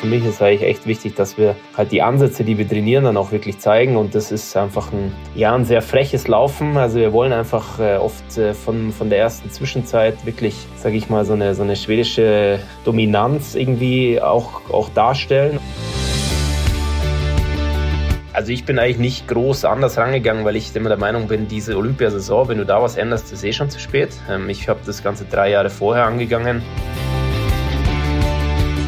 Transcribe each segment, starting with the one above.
Für mich ist eigentlich echt wichtig, dass wir halt die Ansätze, die wir trainieren, dann auch wirklich zeigen. Und das ist einfach ein, ja, ein sehr freches Laufen. Also wir wollen einfach äh, oft äh, von, von der ersten Zwischenzeit wirklich, sage ich mal, so eine, so eine schwedische Dominanz irgendwie auch, auch darstellen. Also ich bin eigentlich nicht groß anders rangegangen, weil ich immer der Meinung bin, diese Olympiasaison, wenn du da was änderst, ist eh schon zu spät. Ähm, ich habe das Ganze drei Jahre vorher angegangen.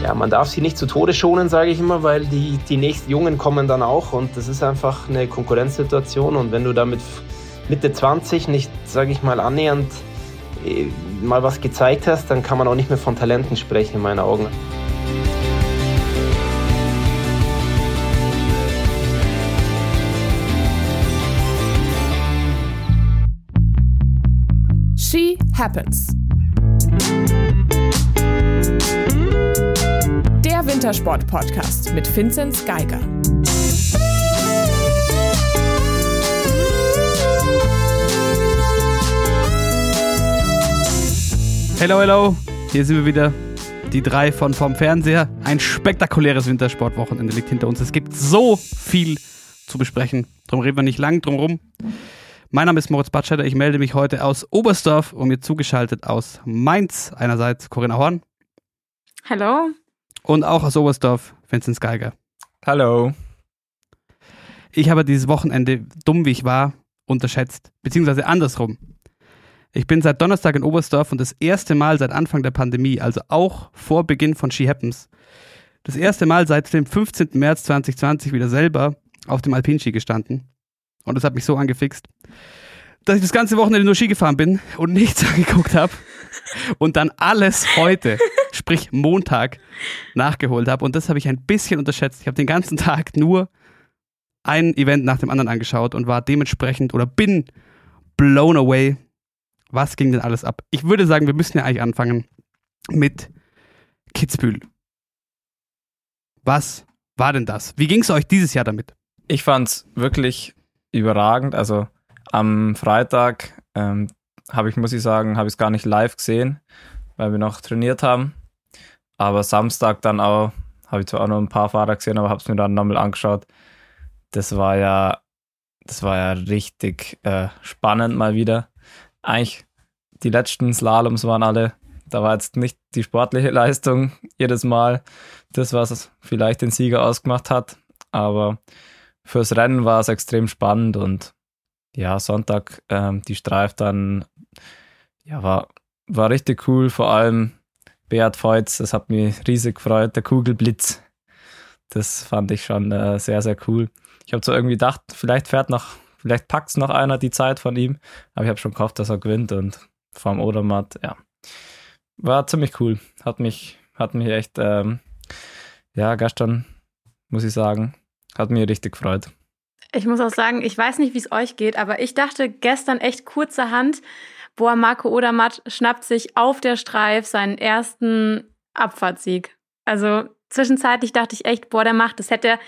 Ja, man darf sie nicht zu Tode schonen, sage ich immer, weil die, die nächsten Jungen kommen dann auch und das ist einfach eine Konkurrenzsituation und wenn du da mit Mitte 20 nicht, sage ich mal, annähernd äh, mal was gezeigt hast, dann kann man auch nicht mehr von Talenten sprechen in meinen Augen. She Happens. Der Wintersport-Podcast mit Vinzenz Geiger. Hello, hello. Hier sind wir wieder. Die drei von vom Fernseher. Ein spektakuläres Wintersportwochenende liegt hinter uns. Es gibt so viel zu besprechen. Darum reden wir nicht lang drum rum. Mein Name ist Moritz Batscheider. Ich melde mich heute aus Oberstdorf und mir zugeschaltet aus Mainz. Einerseits Corinna Horn. Hallo. Und auch aus Oberstdorf Vincent Geiger. Hallo. Ich habe dieses Wochenende, dumm wie ich war, unterschätzt. Beziehungsweise andersrum. Ich bin seit Donnerstag in Oberstdorf und das erste Mal seit Anfang der Pandemie, also auch vor Beginn von She Happens, das erste Mal seit dem 15. März 2020 wieder selber auf dem Alpinski gestanden. Und das hat mich so angefixt, dass ich das ganze Wochenende nur Ski gefahren bin und nichts angeguckt habe. Und dann alles heute, sprich Montag, nachgeholt habe. Und das habe ich ein bisschen unterschätzt. Ich habe den ganzen Tag nur ein Event nach dem anderen angeschaut und war dementsprechend oder bin blown away. Was ging denn alles ab? Ich würde sagen, wir müssen ja eigentlich anfangen mit Kitzbühel. Was war denn das? Wie ging es euch dieses Jahr damit? Ich fand es wirklich überragend. Also am Freitag ähm, habe ich, muss ich sagen, habe ich es gar nicht live gesehen, weil wir noch trainiert haben. Aber Samstag dann auch, habe ich zwar auch noch ein paar Fahrer gesehen, aber habe es mir dann nochmal angeschaut. Das war ja, das war ja richtig äh, spannend mal wieder. Eigentlich die letzten Slaloms waren alle, da war jetzt nicht die sportliche Leistung jedes Mal das, was vielleicht den Sieger ausgemacht hat, aber fürs Rennen war es extrem spannend und ja, Sonntag ähm, die Streif dann, ja, war, war richtig cool, vor allem Beat Feutz, das hat mich riesig gefreut, der Kugelblitz, das fand ich schon äh, sehr, sehr cool. Ich habe so irgendwie gedacht, vielleicht fährt noch, vielleicht packt es noch einer die Zeit von ihm, aber ich habe schon gehofft, dass er gewinnt und vom Odermatt, ja, war ziemlich cool, hat mich, hat mich echt, ähm, ja, gestern, muss ich sagen, hat mich richtig gefreut. Ich muss auch sagen, ich weiß nicht, wie es euch geht, aber ich dachte gestern echt kurzerhand, boah, Marco Odermatt schnappt sich auf der Streif seinen ersten Abfahrtssieg. Also zwischenzeitlich dachte ich echt, boah, der macht das. Hätte,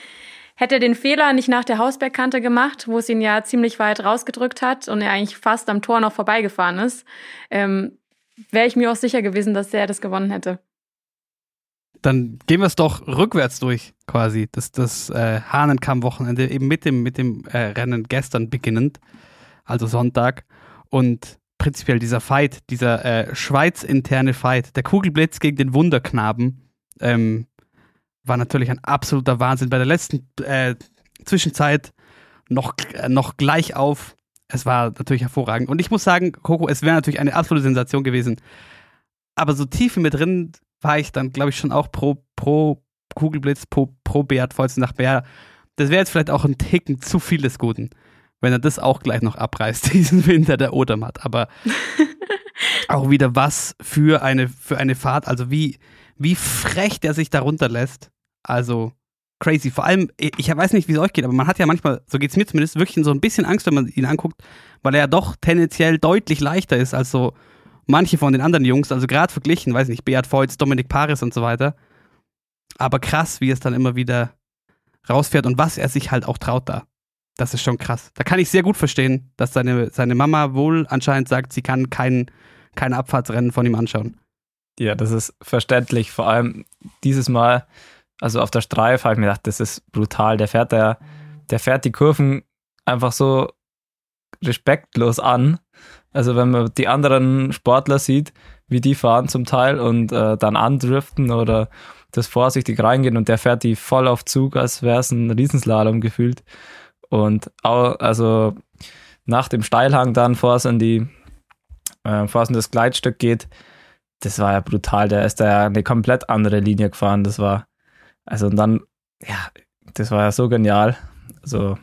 hätte er den Fehler nicht nach der Hausbergkante gemacht, wo es ihn ja ziemlich weit rausgedrückt hat und er eigentlich fast am Tor noch vorbeigefahren ist, ähm, wäre ich mir auch sicher gewesen, dass er das gewonnen hätte dann gehen wir es doch rückwärts durch, quasi. Das, das äh, Hahnenkamm-Wochenende, eben mit dem, mit dem äh, Rennen gestern beginnend, also Sonntag. Und prinzipiell dieser Fight, dieser äh, Schweiz-interne Fight, der Kugelblitz gegen den Wunderknaben, ähm, war natürlich ein absoluter Wahnsinn. Bei der letzten äh, Zwischenzeit noch, äh, noch gleich auf. Es war natürlich hervorragend. Und ich muss sagen, Coco, es wäre natürlich eine absolute Sensation gewesen. Aber so tief in mir drin war ich dann, glaube ich, schon auch pro, pro Kugelblitz, pro, pro Beat nach Bär. Das wäre jetzt vielleicht auch ein Ticken zu viel des Guten, wenn er das auch gleich noch abreißt, diesen Winter der Odermatt. Aber auch wieder was für eine, für eine Fahrt. Also wie, wie frech der sich darunter lässt. Also crazy. Vor allem, ich weiß nicht, wie es euch geht, aber man hat ja manchmal, so geht es mir zumindest, wirklich so ein bisschen Angst, wenn man ihn anguckt, weil er ja doch tendenziell deutlich leichter ist als so manche von den anderen Jungs, also gerade verglichen, weiß nicht, Beat Voits, Dominik Paris und so weiter. Aber krass, wie es dann immer wieder rausfährt und was er sich halt auch traut da. Das ist schon krass. Da kann ich sehr gut verstehen, dass seine, seine Mama wohl anscheinend sagt, sie kann kein, kein Abfahrtsrennen von ihm anschauen. Ja, das ist verständlich. Vor allem dieses Mal Also auf der Streif habe ich mir gedacht, das ist brutal. Der fährt der, der fährt die Kurven einfach so respektlos an. Also wenn man die anderen Sportler sieht, wie die fahren zum Teil und äh, dann andriften oder das vorsichtig reingehen und der fährt die voll auf Zug, als wäre es ein Riesenslalom gefühlt. Und auch, also nach dem Steilhang dann, vor es in die, äh, vor es in das Gleitstück geht, das war ja brutal. Der ist da ja eine komplett andere Linie gefahren. Das war, also und dann, ja, das war ja so genial. Also,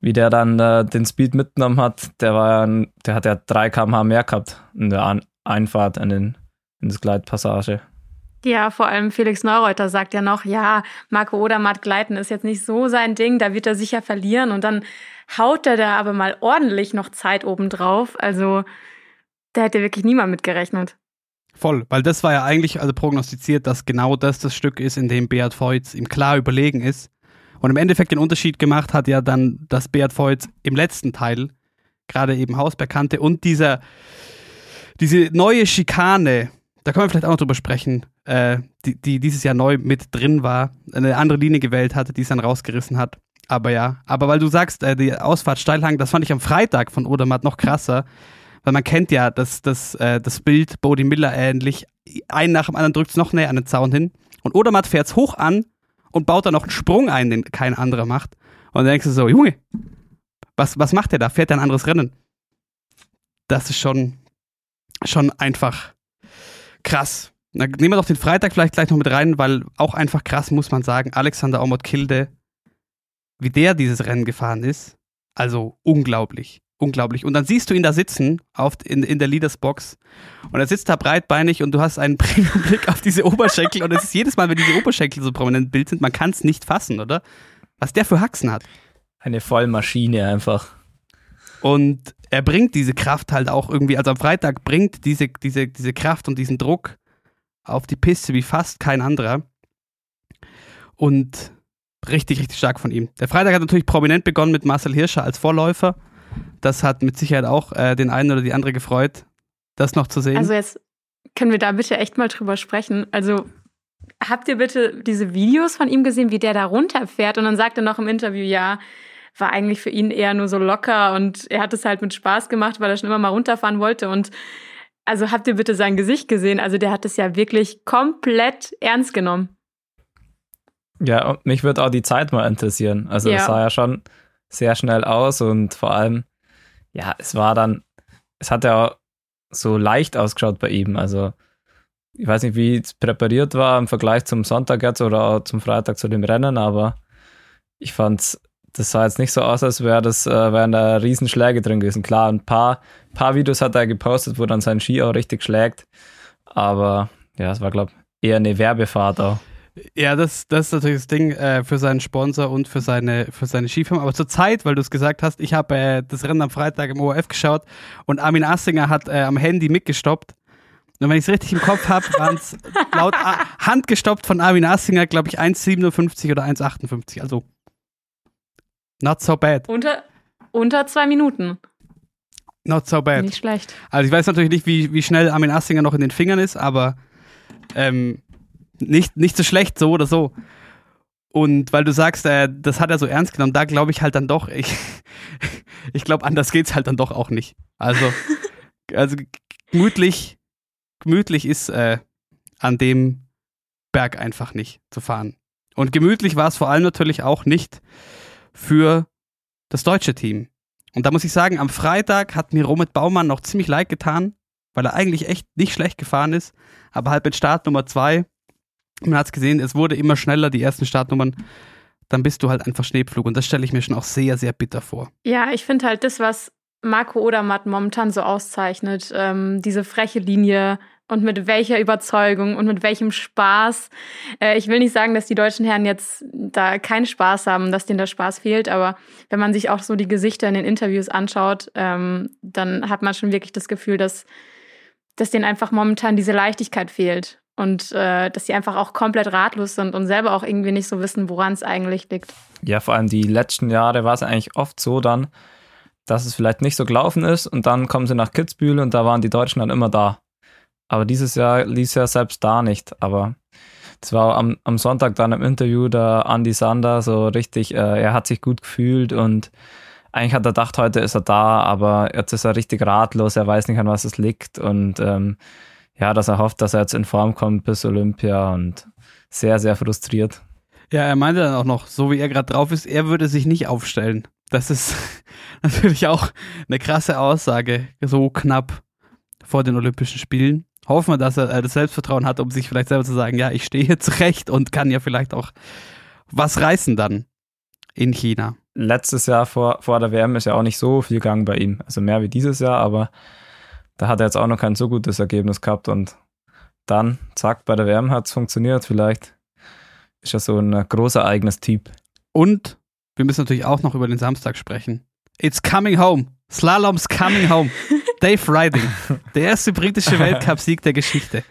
wie der dann äh, den Speed mitgenommen hat, der war ja, der hat ja 3 km/h mehr gehabt in der An Einfahrt in, den, in das Gleitpassage. Ja, vor allem Felix Neureuter sagt ja noch, ja, Marco Odermatt gleiten ist jetzt nicht so sein Ding, da wird er sicher verlieren und dann haut er da aber mal ordentlich noch Zeit obendrauf. Also da hätte wirklich niemand mitgerechnet. Voll, weil das war ja eigentlich also prognostiziert, dass genau das das Stück ist, in dem Beat Voits ihm klar überlegen ist. Und im Endeffekt den Unterschied gemacht hat ja dann, dass Beat Voits im letzten Teil gerade eben Hausberg kannte und dieser, diese neue Schikane, da können wir vielleicht auch noch drüber sprechen, äh, die, die dieses Jahr neu mit drin war, eine andere Linie gewählt hatte, die es dann rausgerissen hat. Aber ja, aber weil du sagst, äh, die Ausfahrt Steilhang, das fand ich am Freitag von Odermatt noch krasser, weil man kennt ja das, das, äh, das Bild Bodie Miller ähnlich. Einen nach dem anderen drückt es noch näher an den Zaun hin. Und Odermatt fährt es hoch an und baut da noch einen Sprung ein, den kein anderer macht. Und dann denkst du so, Junge, was, was macht der da? Fährt der ein anderes Rennen? Das ist schon, schon einfach krass. Na, nehmen wir doch den Freitag vielleicht gleich noch mit rein, weil auch einfach krass muss man sagen, Alexander Omot Kilde, wie der dieses Rennen gefahren ist, also unglaublich unglaublich. Und dann siehst du ihn da sitzen auf, in, in der Leadersbox und er sitzt da breitbeinig und du hast einen Blick auf diese Oberschenkel und es ist jedes Mal, wenn diese Oberschenkel so prominent im Bild sind, man kann es nicht fassen, oder? Was der für Haxen hat. Eine Vollmaschine einfach. Und er bringt diese Kraft halt auch irgendwie, also am Freitag bringt diese, diese, diese Kraft und diesen Druck auf die Piste wie fast kein anderer. Und richtig, richtig stark von ihm. Der Freitag hat natürlich prominent begonnen mit Marcel Hirscher als Vorläufer das hat mit Sicherheit auch äh, den einen oder die andere gefreut, das noch zu sehen. Also jetzt können wir da bitte echt mal drüber sprechen. Also habt ihr bitte diese Videos von ihm gesehen, wie der da runterfährt? Und dann sagt er noch im Interview, ja, war eigentlich für ihn eher nur so locker und er hat es halt mit Spaß gemacht, weil er schon immer mal runterfahren wollte. Und also habt ihr bitte sein Gesicht gesehen? Also der hat es ja wirklich komplett ernst genommen. Ja, und mich würde auch die Zeit mal interessieren. Also es ja. sah ja schon sehr schnell aus und vor allem ja, es war dann, es hat ja so leicht ausgeschaut bei ihm. Also, ich weiß nicht, wie es präpariert war im Vergleich zum Sonntag jetzt oder zum Freitag zu dem Rennen, aber ich fand das sah jetzt nicht so aus, als wäre das, äh, wären da Riesenschläge drin gewesen. Klar, ein paar, paar Videos hat er gepostet, wo dann sein Ski auch richtig schlägt. Aber ja, es war, glaube ich, eher eine Werbefahrt auch. Ja, das, das ist natürlich das Ding äh, für seinen Sponsor und für seine, für seine Skifirma. Aber zur Zeit, weil du es gesagt hast, ich habe äh, das Rennen am Freitag im ORF geschaut und Armin Assinger hat äh, am Handy mitgestoppt. Und wenn ich es richtig im Kopf habe, waren es laut handgestoppt von Armin Assinger, glaube ich, 1,57 oder 1,58. Also not so bad. Unter, unter zwei Minuten. Not so bad. Nicht schlecht. Also ich weiß natürlich nicht, wie, wie schnell Armin Assinger noch in den Fingern ist, aber ähm, nicht, nicht so schlecht, so oder so. Und weil du sagst, äh, das hat er so ernst genommen, da glaube ich halt dann doch, ich, ich glaube, anders geht's halt dann doch auch nicht. Also, also gemütlich, gemütlich ist äh, an dem Berg einfach nicht zu fahren. Und gemütlich war es vor allem natürlich auch nicht für das deutsche Team. Und da muss ich sagen, am Freitag hat mir Romit Baumann noch ziemlich leid getan, weil er eigentlich echt nicht schlecht gefahren ist, aber halt mit Start Nummer zwei man hat es gesehen, es wurde immer schneller, die ersten Startnummern. Dann bist du halt einfach Schneepflug. Und das stelle ich mir schon auch sehr, sehr bitter vor. Ja, ich finde halt das, was Marco Odermatt momentan so auszeichnet, ähm, diese freche Linie und mit welcher Überzeugung und mit welchem Spaß. Äh, ich will nicht sagen, dass die deutschen Herren jetzt da keinen Spaß haben, dass denen der Spaß fehlt, aber wenn man sich auch so die Gesichter in den Interviews anschaut, ähm, dann hat man schon wirklich das Gefühl, dass, dass denen einfach momentan diese Leichtigkeit fehlt und äh, dass sie einfach auch komplett ratlos sind und selber auch irgendwie nicht so wissen, woran es eigentlich liegt. Ja, vor allem die letzten Jahre war es eigentlich oft so dann, dass es vielleicht nicht so gelaufen ist und dann kommen sie nach Kitzbühel und da waren die Deutschen dann immer da. Aber dieses Jahr ließ ja selbst da nicht. Aber das war am, am Sonntag dann im Interview der Andy Sander so richtig, äh, er hat sich gut gefühlt und eigentlich hat er gedacht, heute ist er da, aber jetzt ist er richtig ratlos, er weiß nicht, an was es liegt und ähm, ja, dass er hofft, dass er jetzt in Form kommt bis Olympia und sehr, sehr frustriert. Ja, er meinte dann auch noch, so wie er gerade drauf ist, er würde sich nicht aufstellen. Das ist natürlich auch eine krasse Aussage, so knapp vor den Olympischen Spielen. Hoffen wir, dass er äh, das Selbstvertrauen hat, um sich vielleicht selber zu sagen, ja, ich stehe hier zurecht und kann ja vielleicht auch was reißen dann in China. Letztes Jahr vor, vor der WM ist ja auch nicht so viel gegangen bei ihm. Also mehr wie dieses Jahr, aber da hat er jetzt auch noch kein so gutes Ergebnis gehabt und dann, zack, bei der WM hat es funktioniert. Vielleicht ist er so ein großer eigenes Typ. Und wir müssen natürlich auch noch über den Samstag sprechen. It's coming home. Slalom's coming home. Dave Riding. Der erste britische Weltcupsieg der Geschichte.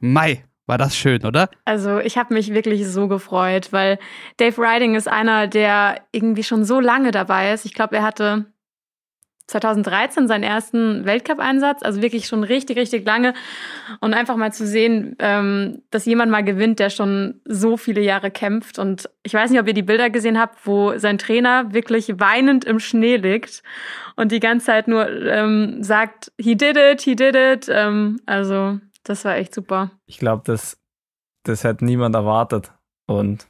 Mai, war das schön, oder? Also ich habe mich wirklich so gefreut, weil Dave Riding ist einer, der irgendwie schon so lange dabei ist. Ich glaube, er hatte 2013 seinen ersten Weltcup-Einsatz, also wirklich schon richtig, richtig lange. Und einfach mal zu sehen, ähm, dass jemand mal gewinnt, der schon so viele Jahre kämpft. Und ich weiß nicht, ob ihr die Bilder gesehen habt, wo sein Trainer wirklich weinend im Schnee liegt und die ganze Zeit nur ähm, sagt, he did it, he did it. Ähm, also das war echt super. Ich glaube, das, das hätte niemand erwartet. Und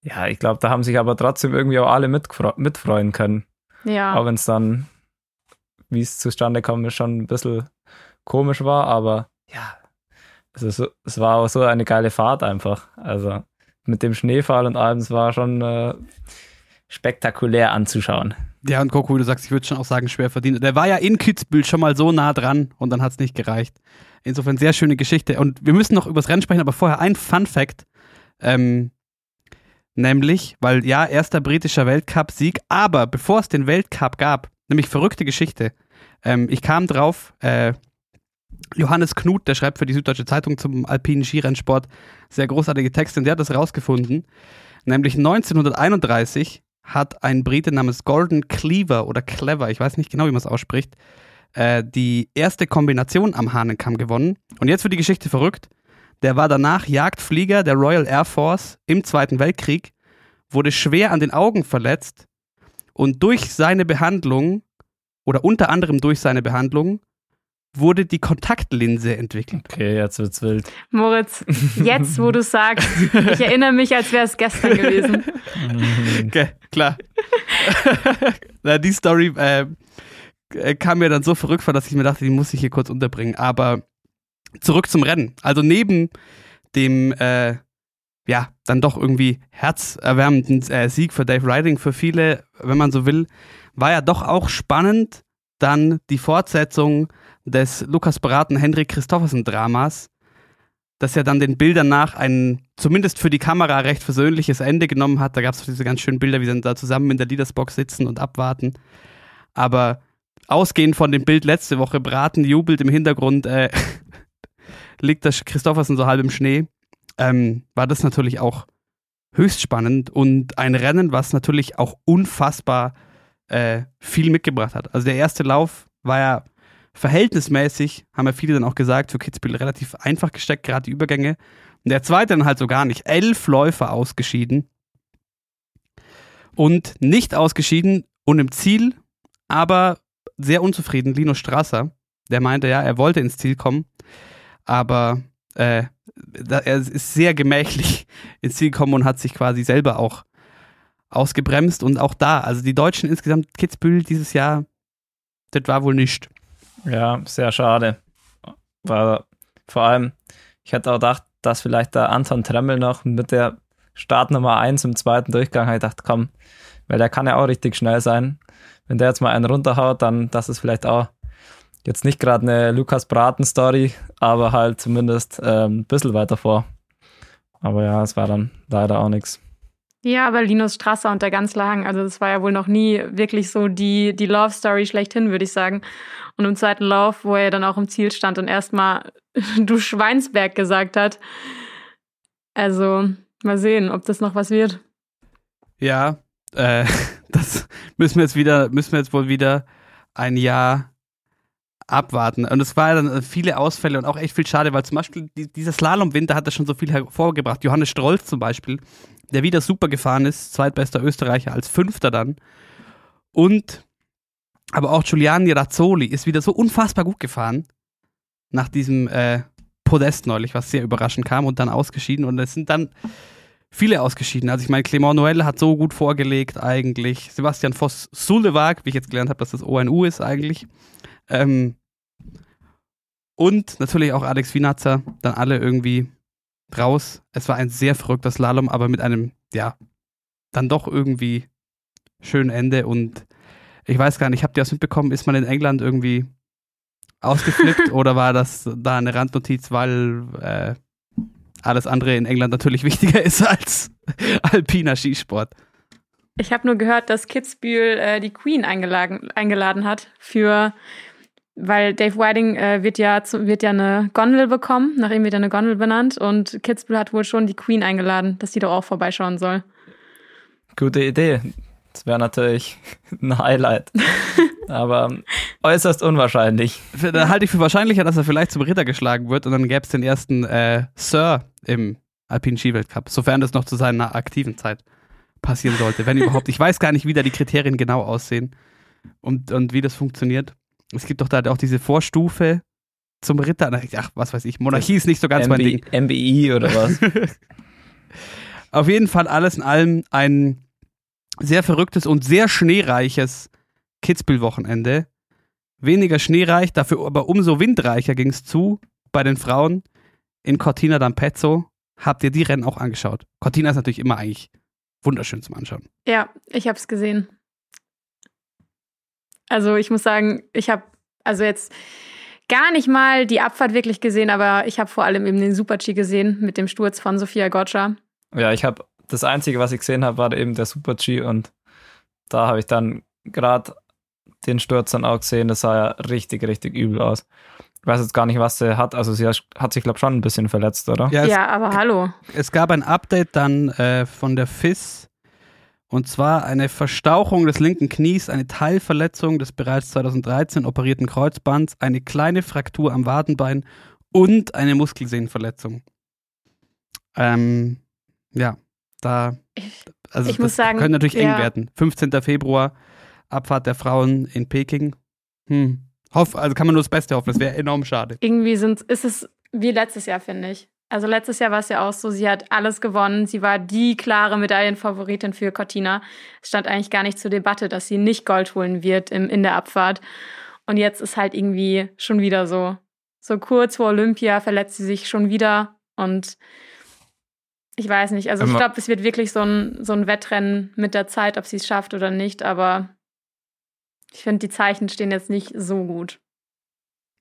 ja, ich glaube, da haben sich aber trotzdem irgendwie auch alle mitfreuen können. Ja. Auch wenn es dann wie es zustande kam, ist schon ein bisschen komisch war, aber ja, also so, es war auch so eine geile Fahrt einfach. Also mit dem Schneefall und allem, es war schon äh, spektakulär anzuschauen. Ja, und Coco, du sagst, ich würde schon auch sagen, schwer verdient. Der war ja in Kitzbühel schon mal so nah dran und dann hat es nicht gereicht. Insofern sehr schöne Geschichte. Und wir müssen noch übers Rennen sprechen, aber vorher ein Fun Fact. Ähm, nämlich, weil ja, erster britischer Weltcup-Sieg, aber bevor es den Weltcup gab, Nämlich verrückte Geschichte. Ähm, ich kam drauf, äh, Johannes Knut, der schreibt für die Süddeutsche Zeitung zum alpinen Skirennsport sehr großartige Texte und der hat das rausgefunden. Nämlich 1931 hat ein Brite namens Gordon Cleaver oder Clever, ich weiß nicht genau, wie man es ausspricht, äh, die erste Kombination am Hahnenkamm gewonnen. Und jetzt wird die Geschichte verrückt. Der war danach Jagdflieger der Royal Air Force im Zweiten Weltkrieg, wurde schwer an den Augen verletzt und durch seine Behandlung, oder unter anderem durch seine Behandlung, wurde die Kontaktlinse entwickelt. Okay, jetzt wird's wild. Moritz, jetzt wo du sagst, ich erinnere mich, als wäre es gestern gewesen. okay, klar. Na, die Story äh, kam mir dann so verrückt vor, dass ich mir dachte, die muss ich hier kurz unterbringen. Aber zurück zum Rennen. Also neben dem äh, ja, dann doch irgendwie herzerwärmenden äh, Sieg für Dave Riding für viele, wenn man so will, war ja doch auch spannend dann die Fortsetzung des Lukas Beraten Henrik Christoffersen Dramas, das ja dann den Bildern nach ein zumindest für die Kamera recht versöhnliches Ende genommen hat. Da gab es diese ganz schönen Bilder, wie sie dann da zusammen in der Leadersbox sitzen und abwarten. Aber ausgehend von dem Bild letzte Woche, Braten jubelt im Hintergrund, äh, liegt das Christoffersen so halb im Schnee ähm, war das natürlich auch höchst spannend und ein Rennen, was natürlich auch unfassbar äh, viel mitgebracht hat. Also der erste Lauf war ja verhältnismäßig, haben ja viele dann auch gesagt, für Kitzbühel relativ einfach gesteckt, gerade die Übergänge. Und der zweite dann halt so gar nicht. Elf Läufer ausgeschieden. Und nicht ausgeschieden und im Ziel, aber sehr unzufrieden, Lino Strasser. Der meinte, ja, er wollte ins Ziel kommen, aber äh, er ist sehr gemächlich ins Ziel gekommen und hat sich quasi selber auch ausgebremst und auch da, also die Deutschen insgesamt, Kitzbühel dieses Jahr, das war wohl nicht. Ja, sehr schade. War vor allem, ich hätte auch gedacht, dass vielleicht der Anton Tremmel noch mit der Startnummer 1 im zweiten Durchgang, ich dachte, komm, weil der kann ja auch richtig schnell sein. Wenn der jetzt mal einen runterhaut, dann das ist vielleicht auch Jetzt nicht gerade eine Lukas Braten-Story, aber halt zumindest ähm, ein bisschen weiter vor. Aber ja, es war dann leider auch nichts. Ja, aber Linus Strasser und der ganz lang, also das war ja wohl noch nie wirklich so die, die Love Story schlechthin, würde ich sagen. Und im zweiten Lauf, wo er dann auch im Ziel stand und erstmal du Schweinsberg gesagt hat. Also mal sehen, ob das noch was wird. Ja, äh, das müssen wir jetzt wieder, müssen wir jetzt wohl wieder ein Jahr abwarten. Und es war dann viele Ausfälle und auch echt viel schade, weil zum Beispiel die, dieser Slalom-Winter hat das schon so viel hervorgebracht. Johannes Strolz zum Beispiel, der wieder super gefahren ist, zweitbester Österreicher als Fünfter dann. Und aber auch Giuliani Razzoli ist wieder so unfassbar gut gefahren nach diesem äh, Podest neulich, was sehr überraschend kam und dann ausgeschieden. Und es sind dann viele ausgeschieden. Also ich meine, Clément Noël hat so gut vorgelegt eigentlich. Sebastian Voss Sulewag, wie ich jetzt gelernt habe, dass das ONU ist eigentlich. Ähm, und natürlich auch Alex Winatzer, dann alle irgendwie raus. Es war ein sehr verrückter Slalom, aber mit einem, ja, dann doch irgendwie schönen Ende. Und ich weiß gar nicht, habt ihr das mitbekommen? Ist man in England irgendwie ausgeflippt oder war das da eine Randnotiz, weil äh, alles andere in England natürlich wichtiger ist als alpiner Skisport? Ich habe nur gehört, dass Kitzbühel äh, die Queen eingeladen, eingeladen hat für weil Dave Whiting äh, wird, ja zu, wird ja eine Gondel bekommen, nach ihm wird ja eine Gondel benannt und Kitzbühel hat wohl schon die Queen eingeladen, dass die doch auch vorbeischauen soll. Gute Idee. Das wäre natürlich ein Highlight. Aber äußerst unwahrscheinlich. Da halte ich für wahrscheinlicher, dass er vielleicht zum Ritter geschlagen wird und dann gäbe es den ersten äh, Sir im Alpinen Skiweltcup, sofern das noch zu seiner aktiven Zeit passieren sollte, wenn überhaupt. Ich weiß gar nicht, wie da die Kriterien genau aussehen und, und wie das funktioniert. Es gibt doch da auch diese Vorstufe zum Ritter. Ach, was weiß ich, Monarchie ist nicht so ganz MB, mein Ding. MBI oder was? Auf jeden Fall alles in allem ein sehr verrücktes und sehr schneereiches Kitzbühel-Wochenende. Weniger schneereich, dafür aber umso windreicher ging es zu bei den Frauen in Cortina d'Ampezzo. Habt ihr die Rennen auch angeschaut? Cortina ist natürlich immer eigentlich wunderschön zum Anschauen. Ja, ich habe es gesehen. Also ich muss sagen, ich habe also jetzt gar nicht mal die Abfahrt wirklich gesehen, aber ich habe vor allem eben den Super-G gesehen mit dem Sturz von Sofia Gotcha. Ja, ich habe das Einzige, was ich gesehen habe, war eben der Super-G und da habe ich dann gerade den Sturz dann auch gesehen. Das sah ja richtig, richtig übel aus. Ich weiß jetzt gar nicht, was sie hat. Also sie hat sich, glaube ich, schon ein bisschen verletzt, oder? Ja, ja aber hallo. Es gab ein Update dann äh, von der FIS. Und zwar eine Verstauchung des linken Knies, eine Teilverletzung des bereits 2013 operierten Kreuzbands, eine kleine Fraktur am Wadenbein und eine Muskelsehnenverletzung. Ähm, ja, da. Also ich muss sagen, könnte natürlich ja. eng werden. 15. Februar, Abfahrt der Frauen in Peking. Hm. Hoff, also kann man nur das Beste hoffen. Das wäre enorm schade. Irgendwie sind, ist es wie letztes Jahr, finde ich. Also letztes Jahr war es ja auch so, sie hat alles gewonnen. Sie war die klare Medaillenfavoritin für Cortina. Es stand eigentlich gar nicht zur Debatte, dass sie nicht Gold holen wird im, in der Abfahrt. Und jetzt ist halt irgendwie schon wieder so. So kurz vor Olympia verletzt sie sich schon wieder. Und ich weiß nicht. Also ich glaube, es wird wirklich so ein, so ein Wettrennen mit der Zeit, ob sie es schafft oder nicht. Aber ich finde, die Zeichen stehen jetzt nicht so gut.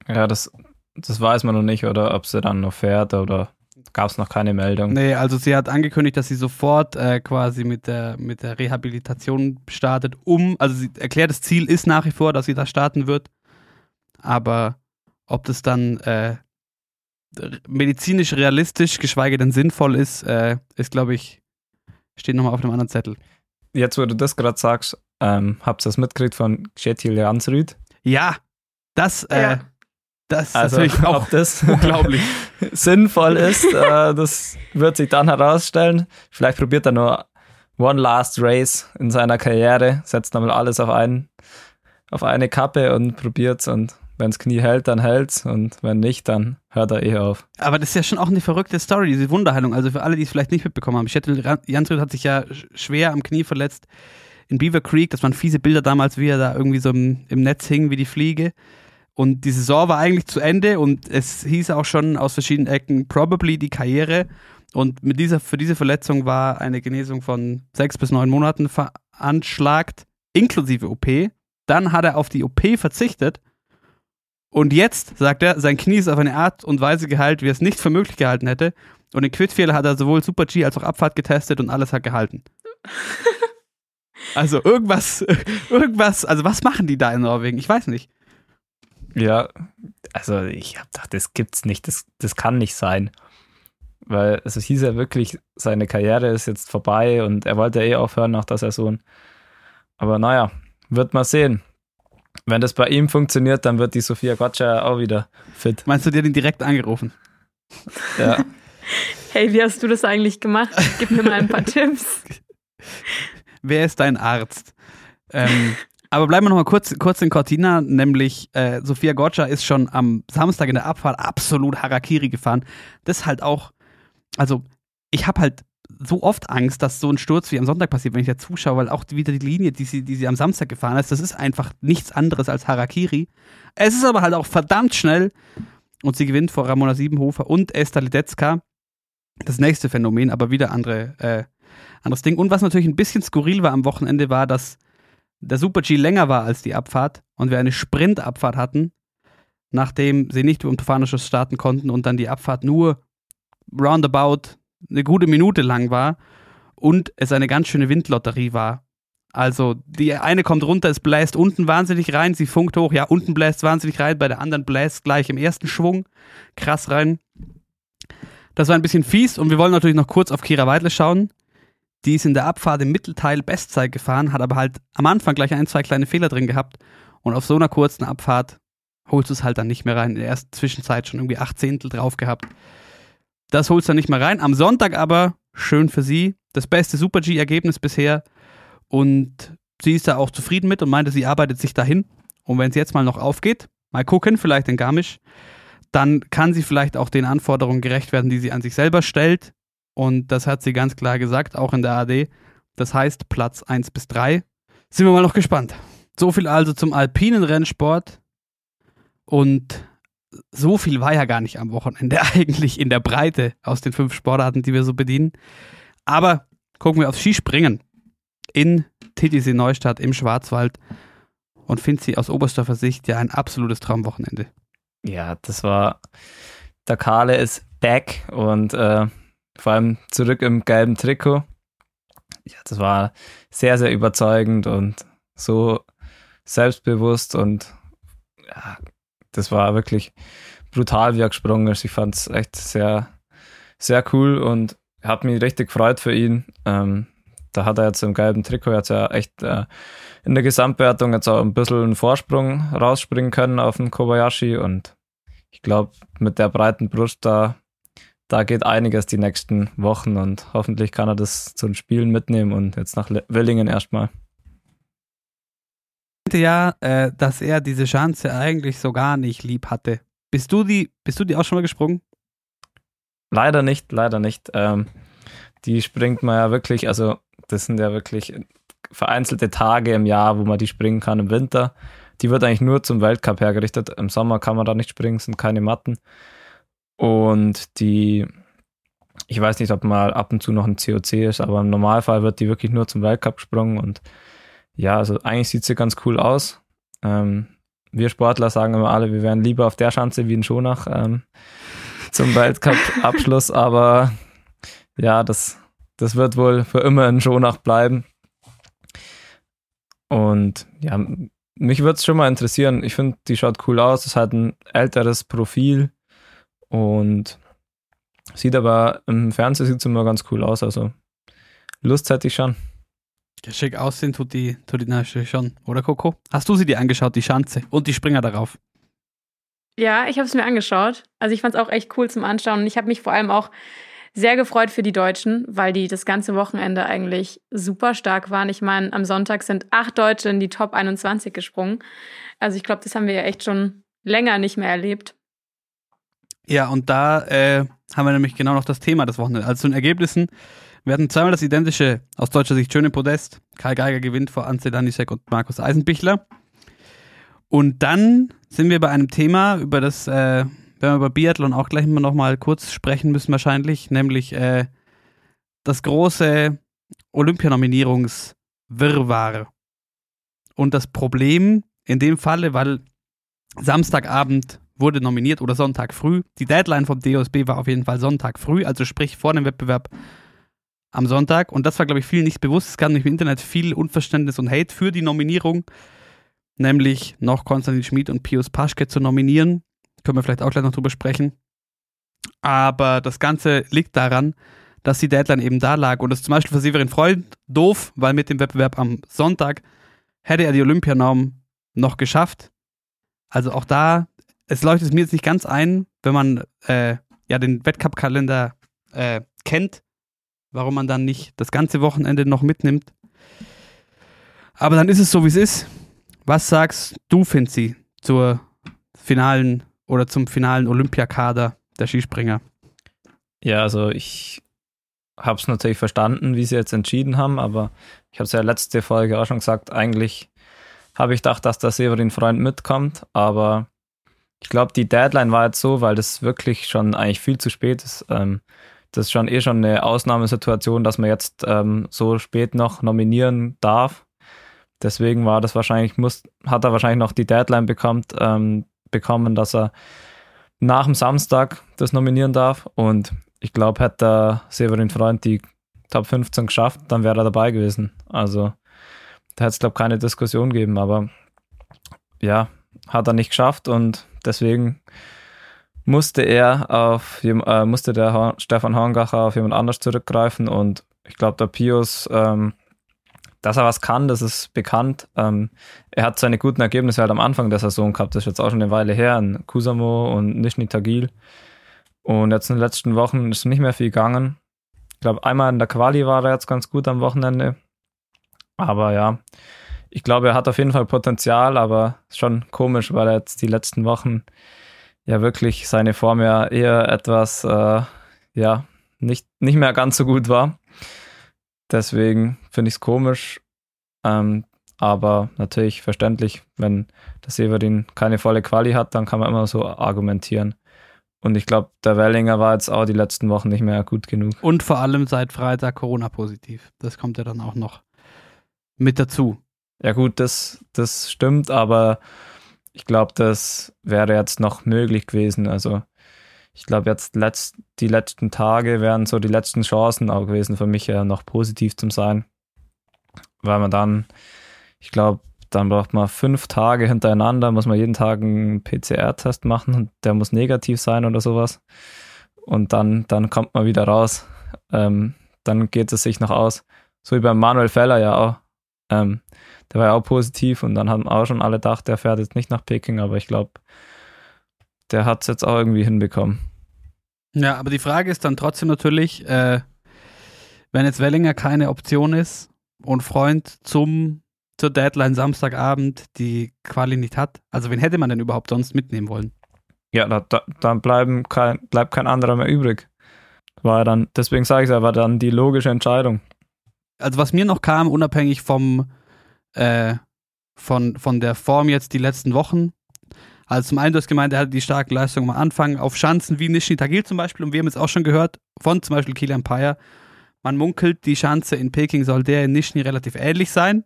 Ja, das, das weiß man noch nicht, oder ob sie dann noch fährt oder gab es noch keine Meldung. Nee, also sie hat angekündigt, dass sie sofort äh, quasi mit der, mit der Rehabilitation startet, um, also sie erklärt, das Ziel ist nach wie vor, dass sie da starten wird. Aber ob das dann äh, medizinisch realistisch, geschweige denn sinnvoll ist, äh, ist, glaube ich, steht nochmal auf einem anderen Zettel. Jetzt, wo du das gerade sagst, ähm, habt ihr das mitgekriegt von Kjetil Jansrud? Ja, das, äh, Ja. Das ist Also, natürlich auch ob das unglaublich. sinnvoll ist, äh, das wird sich dann herausstellen. Vielleicht probiert er nur One Last Race in seiner Karriere, setzt nochmal alles auf, einen, auf eine Kappe und probiert's und wenn das Knie hält, dann hält's und wenn nicht, dann hört er eh auf. Aber das ist ja schon auch eine verrückte Story, diese Wunderheilung. Also für alle, die es vielleicht nicht mitbekommen haben. Kjetil Jansrud hat sich ja sch- schwer am Knie verletzt in Beaver Creek. Das waren fiese Bilder damals, wie er da irgendwie so im, im Netz hing wie die Fliege. Und die Saison war eigentlich zu Ende und es hieß auch schon aus verschiedenen Ecken probably die Karriere. Und mit dieser, für diese Verletzung war eine Genesung von sechs bis neun Monaten veranschlagt, inklusive OP. Dann hat er auf die OP verzichtet. Und jetzt, sagt er, sein Knie ist auf eine Art und Weise geheilt, wie er es nicht für möglich gehalten hätte. Und den Quidfehler hat er sowohl Super G als auch Abfahrt getestet und alles hat gehalten. Also irgendwas, irgendwas, also was machen die da in Norwegen? Ich weiß nicht. Ja, also ich hab gedacht, das gibt's nicht, das, das kann nicht sein. Weil also es hieß ja wirklich, seine Karriere ist jetzt vorbei und er wollte eh aufhören nach der Saison. Aber naja, wird mal sehen. wenn das bei ihm funktioniert, dann wird die Sophia Gotcha auch wieder fit. Meinst du, die hat ihn direkt angerufen? Ja. Hey, wie hast du das eigentlich gemacht? Gib mir mal ein paar Tipps. Wer ist dein Arzt? Ähm, aber bleiben wir noch mal kurz, kurz in Cortina, nämlich äh, Sophia Gotcha ist schon am Samstag in der Abfahrt absolut Harakiri gefahren. Das halt auch, also ich habe halt so oft Angst, dass so ein Sturz wie am Sonntag passiert, wenn ich da zuschaue, weil auch wieder die Linie, die sie, die sie am Samstag gefahren ist, das ist einfach nichts anderes als Harakiri. Es ist aber halt auch verdammt schnell und sie gewinnt vor Ramona Siebenhofer und Esther Ledetzka. Das nächste Phänomen, aber wieder andere, äh, anderes Ding. Und was natürlich ein bisschen skurril war am Wochenende, war, dass der Super-G länger war als die Abfahrt und wir eine Sprintabfahrt hatten, nachdem sie nicht über Tofanisches starten konnten und dann die Abfahrt nur roundabout eine gute Minute lang war und es eine ganz schöne Windlotterie war. Also die eine kommt runter, es bläst unten wahnsinnig rein, sie funkt hoch, ja, unten bläst wahnsinnig rein, bei der anderen bläst gleich im ersten Schwung krass rein. Das war ein bisschen fies und wir wollen natürlich noch kurz auf Kira Weidle schauen. Die ist in der Abfahrt im Mittelteil Bestzeit gefahren, hat aber halt am Anfang gleich ein, zwei kleine Fehler drin gehabt und auf so einer kurzen Abfahrt holst du es halt dann nicht mehr rein. In der ersten Zwischenzeit schon irgendwie acht Zehntel drauf gehabt. Das holst du dann nicht mehr rein. Am Sonntag aber, schön für sie, das beste Super-G-Ergebnis bisher und sie ist da auch zufrieden mit und meinte, sie arbeitet sich dahin. Und wenn es jetzt mal noch aufgeht, mal gucken, vielleicht in Garmisch, dann kann sie vielleicht auch den Anforderungen gerecht werden, die sie an sich selber stellt. Und das hat sie ganz klar gesagt, auch in der AD. Das heißt Platz 1 bis 3. Sind wir mal noch gespannt. So viel also zum alpinen Rennsport. Und so viel war ja gar nicht am Wochenende eigentlich in der Breite aus den fünf Sportarten, die wir so bedienen. Aber gucken wir aufs Skispringen in TTC Neustadt im Schwarzwald und finde sie aus Oberstdorfer Sicht ja ein absolutes Traumwochenende. Ja, das war, der Kale ist back und äh, vor allem zurück im gelben Trikot. Ja, das war sehr, sehr überzeugend und so selbstbewusst und ja, das war wirklich brutal, wie er gesprungen ist. Ich fand es echt sehr, sehr cool und hat mich richtig gefreut für ihn. Ähm, da hat er jetzt im gelben Trikot jetzt ja echt äh, in der Gesamtwertung jetzt auch ein bisschen einen Vorsprung rausspringen können auf den Kobayashi und ich glaube, mit der breiten Brust da, da geht einiges die nächsten Wochen und hoffentlich kann er das zu den Spielen mitnehmen und jetzt nach Willingen erstmal ja, äh, dass er diese Chance eigentlich so gar nicht lieb hatte. Bist du die, bist du die auch schon mal gesprungen? Leider nicht, leider nicht. Ähm, die springt man ja wirklich, also das sind ja wirklich vereinzelte Tage im Jahr, wo man die springen kann im Winter. Die wird eigentlich nur zum Weltcup hergerichtet. Im Sommer kann man da nicht springen, sind keine Matten. Und die, ich weiß nicht, ob mal ab und zu noch ein COC ist, aber im Normalfall wird die wirklich nur zum Weltcup gesprungen und ja, also eigentlich sieht sie ganz cool aus. Ähm, wir Sportler sagen immer alle, wir wären lieber auf der Schanze wie in Schonach ähm, zum Weltcup-Abschluss, aber ja, das, das wird wohl für immer in Schonach bleiben. Und ja, mich würde es schon mal interessieren. Ich finde, die schaut cool aus. Es hat ein älteres Profil und sieht aber im Fernsehen sieht immer ganz cool aus. Also Lust hätte ich schon. Schick aussehen tut die, tut die natürlich schon, oder Coco? Hast du sie dir angeschaut, die Schanze und die Springer darauf? Ja, ich habe es mir angeschaut. Also ich fand es auch echt cool zum Anschauen und ich habe mich vor allem auch sehr gefreut für die Deutschen, weil die das ganze Wochenende eigentlich super stark waren. Ich meine, am Sonntag sind acht Deutsche in die Top 21 gesprungen. Also ich glaube, das haben wir ja echt schon länger nicht mehr erlebt. Ja, und da äh, haben wir nämlich genau noch das Thema des Wochenendes. Also zu den Ergebnissen wir hatten zweimal das identische, aus deutscher Sicht schöne Podest. Karl Geiger gewinnt vor Anze Danisek und Markus Eisenbichler. Und dann sind wir bei einem Thema, über das äh, werden wir über Biathlon auch gleich noch mal kurz sprechen müssen wahrscheinlich, nämlich äh, das große Olympianominierungswirrwarr. Und das Problem in dem Falle, weil Samstagabend wurde nominiert oder Sonntag früh. Die Deadline vom DOSB war auf jeden Fall Sonntag früh, also sprich vor dem Wettbewerb am Sonntag. Und das war, glaube ich, vielen nicht bewusst. Es gab nämlich im Internet viel Unverständnis und Hate für die Nominierung, nämlich noch Konstantin Schmid und Pius Paschke zu nominieren. Können wir vielleicht auch gleich noch drüber sprechen. Aber das Ganze liegt daran, dass die Deadline eben da lag. Und das ist zum Beispiel für Severin Freund doof, weil mit dem Wettbewerb am Sonntag hätte er die Olympianorm noch geschafft. Also auch da, es leuchtet mir jetzt nicht ganz ein, wenn man äh, ja den Wettcup-Kalender äh, kennt, warum man dann nicht das ganze Wochenende noch mitnimmt. Aber dann ist es so, wie es ist. Was sagst du, Finzi, zur finalen oder zum finalen Olympiakader der Skispringer? Ja, also ich habe es natürlich verstanden, wie sie jetzt entschieden haben, aber ich habe es ja letzte Folge auch schon gesagt, eigentlich habe ich gedacht, dass der Severin Freund mitkommt, aber ich glaube, die Deadline war jetzt so, weil das wirklich schon eigentlich viel zu spät ist. Ähm, das ist schon eh schon eine Ausnahmesituation, dass man jetzt ähm, so spät noch nominieren darf. Deswegen war das wahrscheinlich, muss, hat er wahrscheinlich noch die Deadline bekommt, ähm, bekommen, dass er nach dem Samstag das nominieren darf. Und ich glaube, hätte Severin Freund die Top 15 geschafft, dann wäre er dabei gewesen. Also da hätte es, glaube ich, keine Diskussion geben, aber ja, hat er nicht geschafft und deswegen musste er auf äh, musste der Stefan Horngacher auf jemand anders zurückgreifen und ich glaube, der Pius ähm, dass er was kann, das ist bekannt. Ähm, er hat seine guten Ergebnisse halt am Anfang der Saison gehabt. Das ist jetzt auch schon eine Weile her in Kusamo und Nizhny Tagil. Und jetzt in den letzten Wochen ist nicht mehr viel gegangen. Ich glaube, einmal in der Quali war er jetzt ganz gut am Wochenende. Aber ja, ich glaube, er hat auf jeden Fall Potenzial, aber schon komisch, weil er jetzt die letzten Wochen ja wirklich seine Form ja eher etwas, äh, ja, nicht, nicht mehr ganz so gut war. Deswegen finde ich es komisch, ähm, aber natürlich verständlich, wenn der Severin keine volle Quali hat, dann kann man immer so argumentieren. Und ich glaube, der Wellinger war jetzt auch die letzten Wochen nicht mehr gut genug. Und vor allem seit Freitag Corona-positiv. Das kommt ja dann auch noch mit dazu. Ja, gut, das, das stimmt, aber ich glaube, das wäre jetzt noch möglich gewesen. Also, ich glaube, jetzt letzt, die letzten Tage wären so die letzten Chancen auch gewesen für mich ja noch positiv zu sein. Weil man dann, ich glaube, dann braucht man fünf Tage hintereinander, muss man jeden Tag einen PCR-Test machen und der muss negativ sein oder sowas. Und dann, dann kommt man wieder raus. Ähm, dann geht es sich noch aus. So wie beim Manuel Feller ja auch. Ähm, der war ja auch positiv und dann haben auch schon alle gedacht, der fährt jetzt nicht nach Peking, aber ich glaube, der hat es jetzt auch irgendwie hinbekommen. Ja, aber die Frage ist dann trotzdem natürlich, äh, wenn jetzt Wellinger keine Option ist und Freund zum zur Deadline Samstagabend die Quali nicht hat, also wen hätte man denn überhaupt sonst mitnehmen wollen? Ja, da, da, dann bleiben kein, bleibt kein anderer mehr übrig. War dann, deswegen sage ich es, war dann die logische Entscheidung. Also was mir noch kam, unabhängig vom äh, von, von der Form jetzt die letzten Wochen, also zum einen, du hast gemeint, er hatte die starke Leistung am Anfang auf Schanzen wie Nishni Tagil zum Beispiel und wir haben jetzt auch schon gehört von zum Beispiel Kilian Payer, man munkelt, die Schanze in Peking soll der in Nishni relativ ähnlich sein.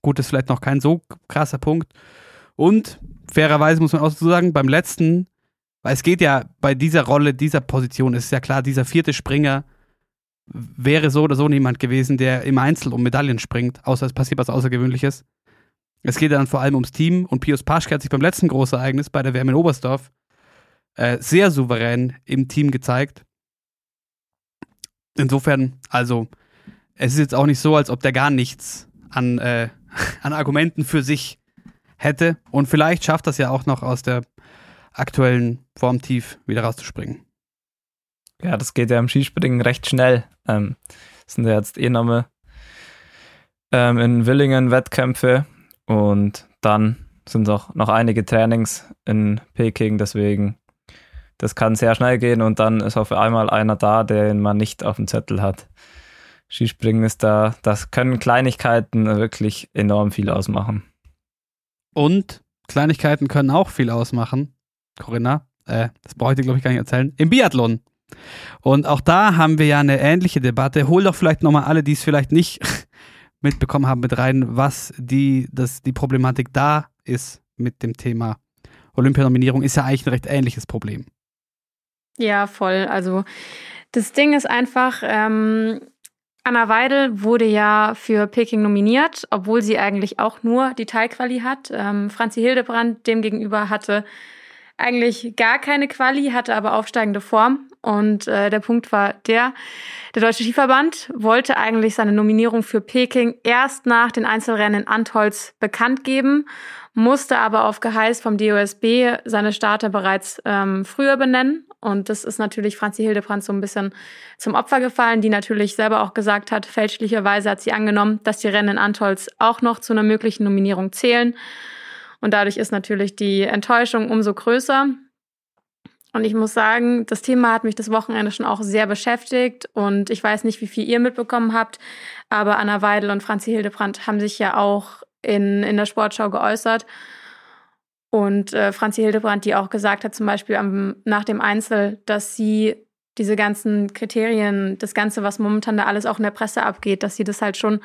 Gut, ist vielleicht noch kein so krasser Punkt. Und fairerweise muss man auch so sagen, beim letzten, weil es geht ja bei dieser Rolle, dieser Position, ist ja klar, dieser vierte Springer wäre so oder so niemand gewesen, der im Einzel um Medaillen springt, außer es passiert was Außergewöhnliches. Es geht dann vor allem ums Team und Pius Paschke hat sich beim letzten großen Ereignis bei der WM in Oberstdorf äh, sehr souverän im Team gezeigt. Insofern, also, es ist jetzt auch nicht so, als ob der gar nichts an, äh, an Argumenten für sich hätte. Und vielleicht schafft das ja auch noch aus der aktuellen Formtief wieder rauszuspringen. Ja, das geht ja im Skispringen recht schnell. Ähm, sind ja jetzt eh nochmal ähm, in Willingen Wettkämpfe und dann sind auch noch einige Trainings in Peking, deswegen das kann sehr schnell gehen und dann ist auf einmal einer da, den man nicht auf dem Zettel hat. Skispringen ist da, das können Kleinigkeiten wirklich enorm viel ausmachen. Und Kleinigkeiten können auch viel ausmachen, Corinna. Äh, das brauche ich dir, glaube ich, gar nicht erzählen. Im Biathlon. Und auch da haben wir ja eine ähnliche Debatte. Hol doch vielleicht nochmal alle, die es vielleicht nicht mitbekommen haben, mit rein, was die, das, die Problematik da ist mit dem Thema Olympianominierung. Ist ja eigentlich ein recht ähnliches Problem. Ja, voll. Also das Ding ist einfach, ähm, Anna Weidel wurde ja für Peking nominiert, obwohl sie eigentlich auch nur die Teilquali hat. Ähm, Franzi Hildebrand demgegenüber hatte eigentlich gar keine Quali, hatte aber aufsteigende Form. Und äh, der Punkt war der, der Deutsche Skiverband wollte eigentlich seine Nominierung für Peking erst nach den Einzelrennen in Antholz bekannt geben, musste aber auf Geheiß vom DOSB seine Starter bereits ähm, früher benennen. Und das ist natürlich Franzi Hildebrand so ein bisschen zum Opfer gefallen, die natürlich selber auch gesagt hat, fälschlicherweise hat sie angenommen, dass die Rennen in Antholz auch noch zu einer möglichen Nominierung zählen. Und dadurch ist natürlich die Enttäuschung umso größer. Und ich muss sagen, das Thema hat mich das Wochenende schon auch sehr beschäftigt. Und ich weiß nicht, wie viel ihr mitbekommen habt, aber Anna Weidel und Franzi Hildebrand haben sich ja auch in, in der Sportschau geäußert. Und äh, Franzi Hildebrand, die auch gesagt hat, zum Beispiel am, nach dem Einzel, dass sie diese ganzen Kriterien, das Ganze, was momentan da alles auch in der Presse abgeht, dass sie das halt schon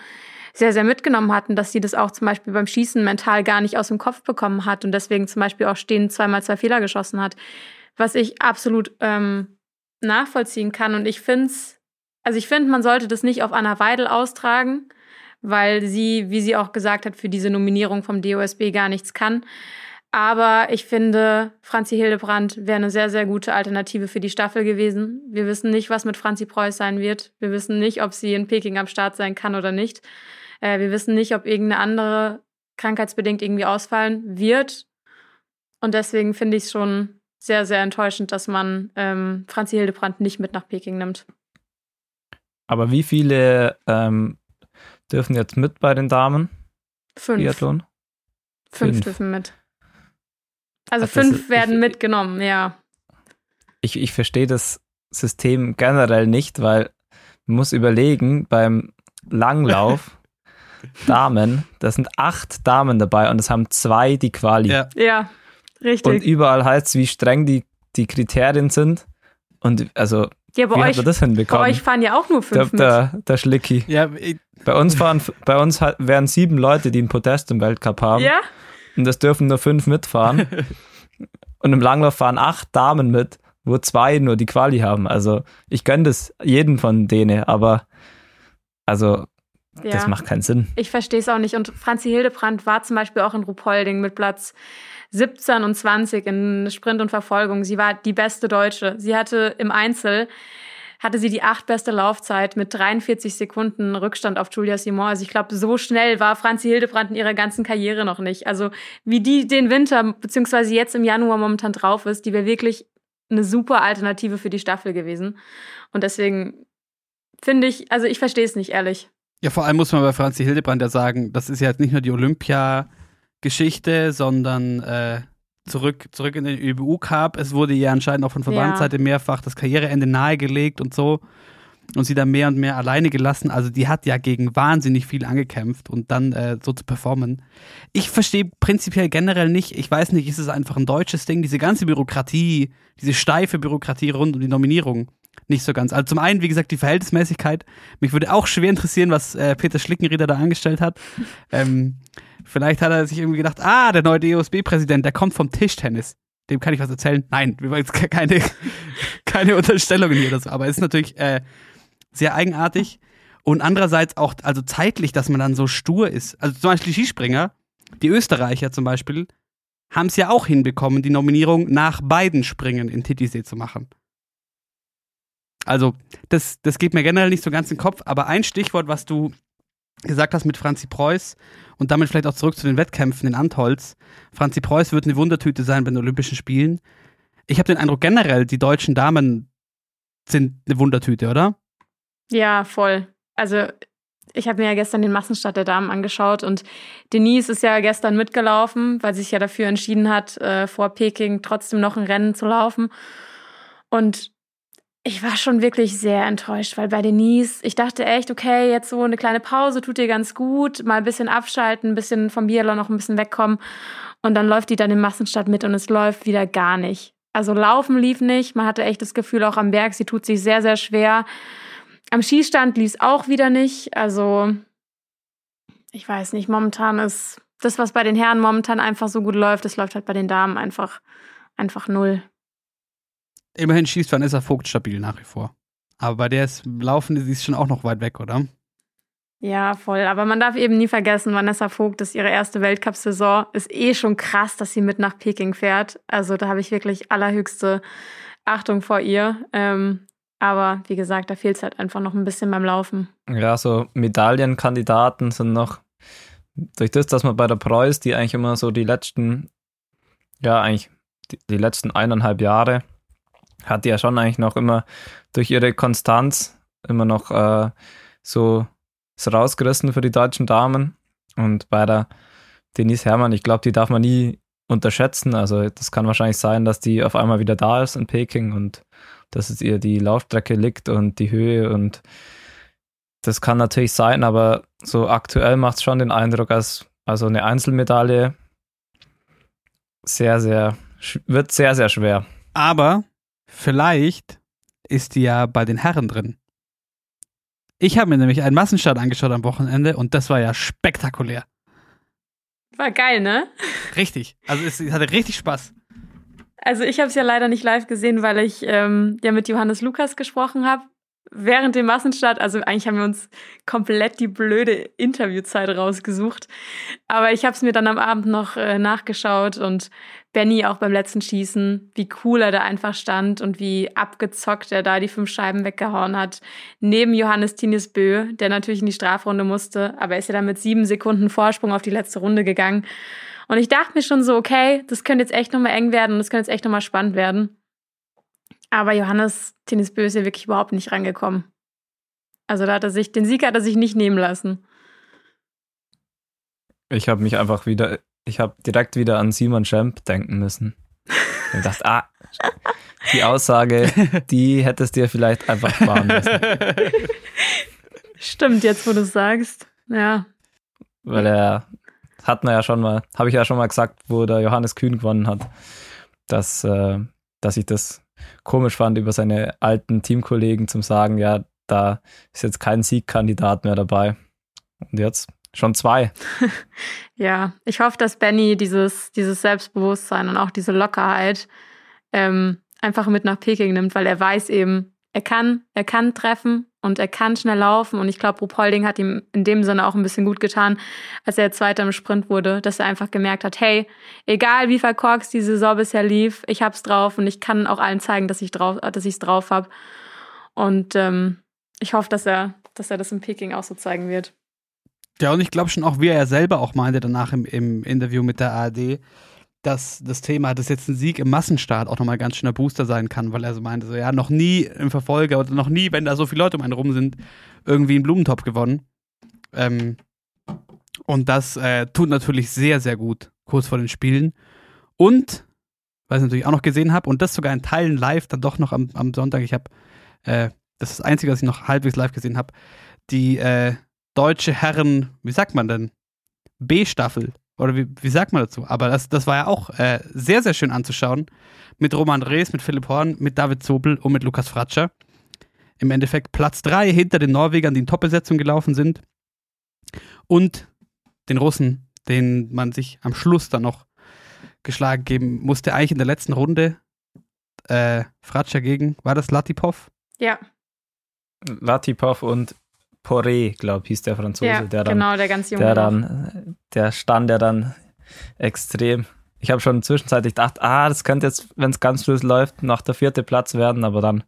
sehr, sehr mitgenommen hatten, dass sie das auch zum Beispiel beim Schießen mental gar nicht aus dem Kopf bekommen hat und deswegen zum Beispiel auch stehen zweimal zwei Fehler geschossen hat, was ich absolut ähm, nachvollziehen kann. Und ich finde es, also ich finde, man sollte das nicht auf Anna Weidel austragen, weil sie, wie sie auch gesagt hat, für diese Nominierung vom DOSB gar nichts kann. Aber ich finde, Franzi Hildebrand wäre eine sehr, sehr gute Alternative für die Staffel gewesen. Wir wissen nicht, was mit Franzi Preuß sein wird. Wir wissen nicht, ob sie in Peking am Start sein kann oder nicht. Äh, wir wissen nicht, ob irgendeine andere krankheitsbedingt irgendwie ausfallen wird. Und deswegen finde ich es schon sehr, sehr enttäuschend, dass man ähm, Franzi Hildebrand nicht mit nach Peking nimmt. Aber wie viele ähm, dürfen jetzt mit bei den Damen? Fünf. Biathlon? Fünf, Fünf. dürfen mit. Also Ach, fünf ist- werden ich- mitgenommen, ja. Ich, ich verstehe das System generell nicht, weil man muss überlegen, beim Langlauf Damen, da sind acht Damen dabei und es haben zwei die Quali. Ja. Ja, richtig. Und überall heißt es, wie streng die, die Kriterien sind. Und also, ja, bei wie hat euch, man das bei hinbekommen? euch fahren ja auch nur der, fünf mit. der, der Schlicki. Ja, Bei uns fahren, bei uns wären sieben Leute, die ein Podest im Weltcup haben. Ja? Und es dürfen nur fünf mitfahren. und im Langlauf fahren acht Damen mit, wo zwei nur die Quali haben. Also ich gönne das jedem von denen, aber also ja. das macht keinen Sinn. Ich verstehe es auch nicht. Und Franzi Hildebrand war zum Beispiel auch in Ruhpolding mit Platz 17 und 20 in Sprint und Verfolgung. Sie war die beste Deutsche. Sie hatte im Einzel hatte sie die acht beste Laufzeit mit 43 Sekunden Rückstand auf Julia Simon. Also ich glaube, so schnell war Franzi Hildebrand in ihrer ganzen Karriere noch nicht. Also wie die den Winter, beziehungsweise jetzt im Januar momentan drauf ist, die wäre wirklich eine super Alternative für die Staffel gewesen. Und deswegen finde ich, also ich verstehe es nicht, ehrlich. Ja, vor allem muss man bei Franzi Hildebrand ja sagen, das ist ja jetzt nicht nur die Olympia-Geschichte, sondern äh, zurück, zurück in den ÖBU Cup. Es wurde ihr anscheinend auch von Verbandsseite mehrfach das Karriereende nahegelegt und so. Und sie dann mehr und mehr alleine gelassen. Also die hat ja gegen wahnsinnig viel angekämpft und dann äh, so zu performen. Ich verstehe prinzipiell generell nicht, ich weiß nicht, ist es einfach ein deutsches Ding, diese ganze Bürokratie, diese steife Bürokratie rund um die Nominierung nicht so ganz. Also zum einen, wie gesagt, die Verhältnismäßigkeit. Mich würde auch schwer interessieren, was äh, Peter Schlickenrieder da angestellt hat. ähm, vielleicht hat er sich irgendwie gedacht, ah, der neue DOSB-Präsident, der kommt vom Tischtennis. Dem kann ich was erzählen. Nein, wir wollen jetzt ke- keine, keine Unterstellungen hier oder so. Aber es ist natürlich äh, sehr eigenartig. Und andererseits auch, also zeitlich, dass man dann so stur ist. Also zum Beispiel die Skispringer, die Österreicher zum Beispiel, haben es ja auch hinbekommen, die Nominierung nach beiden Springen in Titisee zu machen. Also, das, das geht mir generell nicht so ganz in den Kopf, aber ein Stichwort, was du gesagt hast mit Franzi Preuß und damit vielleicht auch zurück zu den Wettkämpfen in Antholz. Franzi Preuß wird eine Wundertüte sein bei den Olympischen Spielen. Ich habe den Eindruck, generell, die deutschen Damen sind eine Wundertüte, oder? Ja, voll. Also ich habe mir ja gestern den Massenstart der Damen angeschaut und Denise ist ja gestern mitgelaufen, weil sie sich ja dafür entschieden hat, äh, vor Peking trotzdem noch ein Rennen zu laufen. Und ich war schon wirklich sehr enttäuscht, weil bei Denise, ich dachte echt, okay, jetzt so eine kleine Pause tut dir ganz gut, mal ein bisschen abschalten, ein bisschen vom Biathlon noch ein bisschen wegkommen. Und dann läuft die dann im Massenstart mit und es läuft wieder gar nicht. Also Laufen lief nicht. Man hatte echt das Gefühl, auch am Berg, sie tut sich sehr, sehr schwer. Am Schießstand lief es auch wieder nicht. Also, ich weiß nicht, momentan ist das, was bei den Herren momentan einfach so gut läuft, das läuft halt bei den Damen einfach, einfach null. Immerhin schießt Vanessa Vogt stabil nach wie vor. Aber bei der ist Laufen, sie ist schon auch noch weit weg, oder? Ja, voll. Aber man darf eben nie vergessen, Vanessa Vogt ist ihre erste Weltcup-Saison. Ist eh schon krass, dass sie mit nach Peking fährt. Also da habe ich wirklich allerhöchste Achtung vor ihr. Ähm, aber wie gesagt, da fehlt es halt einfach noch ein bisschen beim Laufen. Ja, so Medaillenkandidaten sind noch durch das, dass man bei der Preuß, die eigentlich immer so die letzten, ja, eigentlich die, die letzten eineinhalb Jahre, hat ja schon eigentlich noch immer durch ihre Konstanz immer noch äh, so rausgerissen für die deutschen Damen. Und bei der Denise Herrmann, ich glaube, die darf man nie unterschätzen. Also das kann wahrscheinlich sein, dass die auf einmal wieder da ist in Peking und dass es ihr die Laufstrecke liegt und die Höhe und das kann natürlich sein, aber so aktuell macht es schon den Eindruck, als also eine Einzelmedaille sehr, sehr, wird sehr, sehr schwer. Aber vielleicht ist die ja bei den Herren drin. Ich habe mir nämlich einen Massenstart angeschaut am Wochenende und das war ja spektakulär. War geil, ne? Richtig. Also es hatte richtig Spaß. Also ich habe es ja leider nicht live gesehen, weil ich ähm, ja mit Johannes Lukas gesprochen habe während dem Massenstart, also eigentlich haben wir uns komplett die blöde Interviewzeit rausgesucht. Aber ich habe es mir dann am Abend noch äh, nachgeschaut und Benny auch beim letzten Schießen, wie cool er da einfach stand und wie abgezockt er da die fünf Scheiben weggehauen hat. Neben Johannes Tinius Bö, der natürlich in die Strafrunde musste, aber er ist ja dann mit sieben Sekunden Vorsprung auf die letzte Runde gegangen. Und ich dachte mir schon so, okay, das könnte jetzt echt nochmal eng werden und das könnte jetzt echt nochmal spannend werden. Aber Johannes Tennis Böse wirklich überhaupt nicht rangekommen. Also da hat er sich, den Sieg hat er sich nicht nehmen lassen. Ich habe mich einfach wieder, ich habe direkt wieder an Simon Schemp denken müssen. Ich dachte, ah, die Aussage, die hättest du dir vielleicht einfach sparen müssen. Stimmt, jetzt wo du es sagst. Ja. Weil er, hat man ja schon mal, habe ich ja schon mal gesagt, wo der Johannes Kühn gewonnen hat, dass, äh, dass ich das komisch fand, über seine alten Teamkollegen zum sagen, ja, da ist jetzt kein Siegkandidat mehr dabei. Und jetzt schon zwei. ja, ich hoffe, dass Benny dieses, dieses Selbstbewusstsein und auch diese Lockerheit ähm, einfach mit nach Peking nimmt, weil er weiß eben, er kann, er kann treffen und er kann schnell laufen. Und ich glaube, Rup Holding hat ihm in dem Sinne auch ein bisschen gut getan, als er Zweiter im Sprint wurde, dass er einfach gemerkt hat, hey, egal wie verkorkst die Saison bisher lief, ich hab's drauf und ich kann auch allen zeigen, dass ich drauf, dass ich's drauf habe. Und ähm, ich hoffe, dass er, dass er das in Peking auch so zeigen wird. Ja, und ich glaube schon auch, wie er selber auch meinte danach im, im Interview mit der ARD, dass das Thema, dass jetzt ein Sieg im Massenstart auch nochmal ganz schöner Booster sein kann, weil er so meinte, so ja, noch nie im Verfolger oder noch nie, wenn da so viele Leute um einen rum sind, irgendwie einen Blumentopf gewonnen. Ähm, und das äh, tut natürlich sehr, sehr gut, kurz vor den Spielen. Und, was ich natürlich auch noch gesehen habe, und das sogar in Teilen live, dann doch noch am, am Sonntag, ich habe, äh, das ist das Einzige, was ich noch halbwegs live gesehen habe, die äh, deutsche Herren, wie sagt man denn? B-Staffel oder wie, wie sagt man dazu? Aber das, das war ja auch äh, sehr, sehr schön anzuschauen. Mit Roman Rees, mit Philipp Horn, mit David Zobel und mit Lukas Fratscher. Im Endeffekt Platz 3 hinter den Norwegern, die in Top-Besetzung gelaufen sind. Und den Russen, den man sich am Schluss dann noch geschlagen geben musste. Eigentlich in der letzten Runde äh, Fratscher gegen, war das Latipov? Ja. Latipov und Poré, glaube ich, hieß der Franzose, ja, der dann, genau, der ganz junge der dann, der stand ja dann extrem. Ich habe schon zwischenzeitlich gedacht, ah, das könnte jetzt, wenn es ganz schluss läuft, noch der vierte Platz werden, aber dann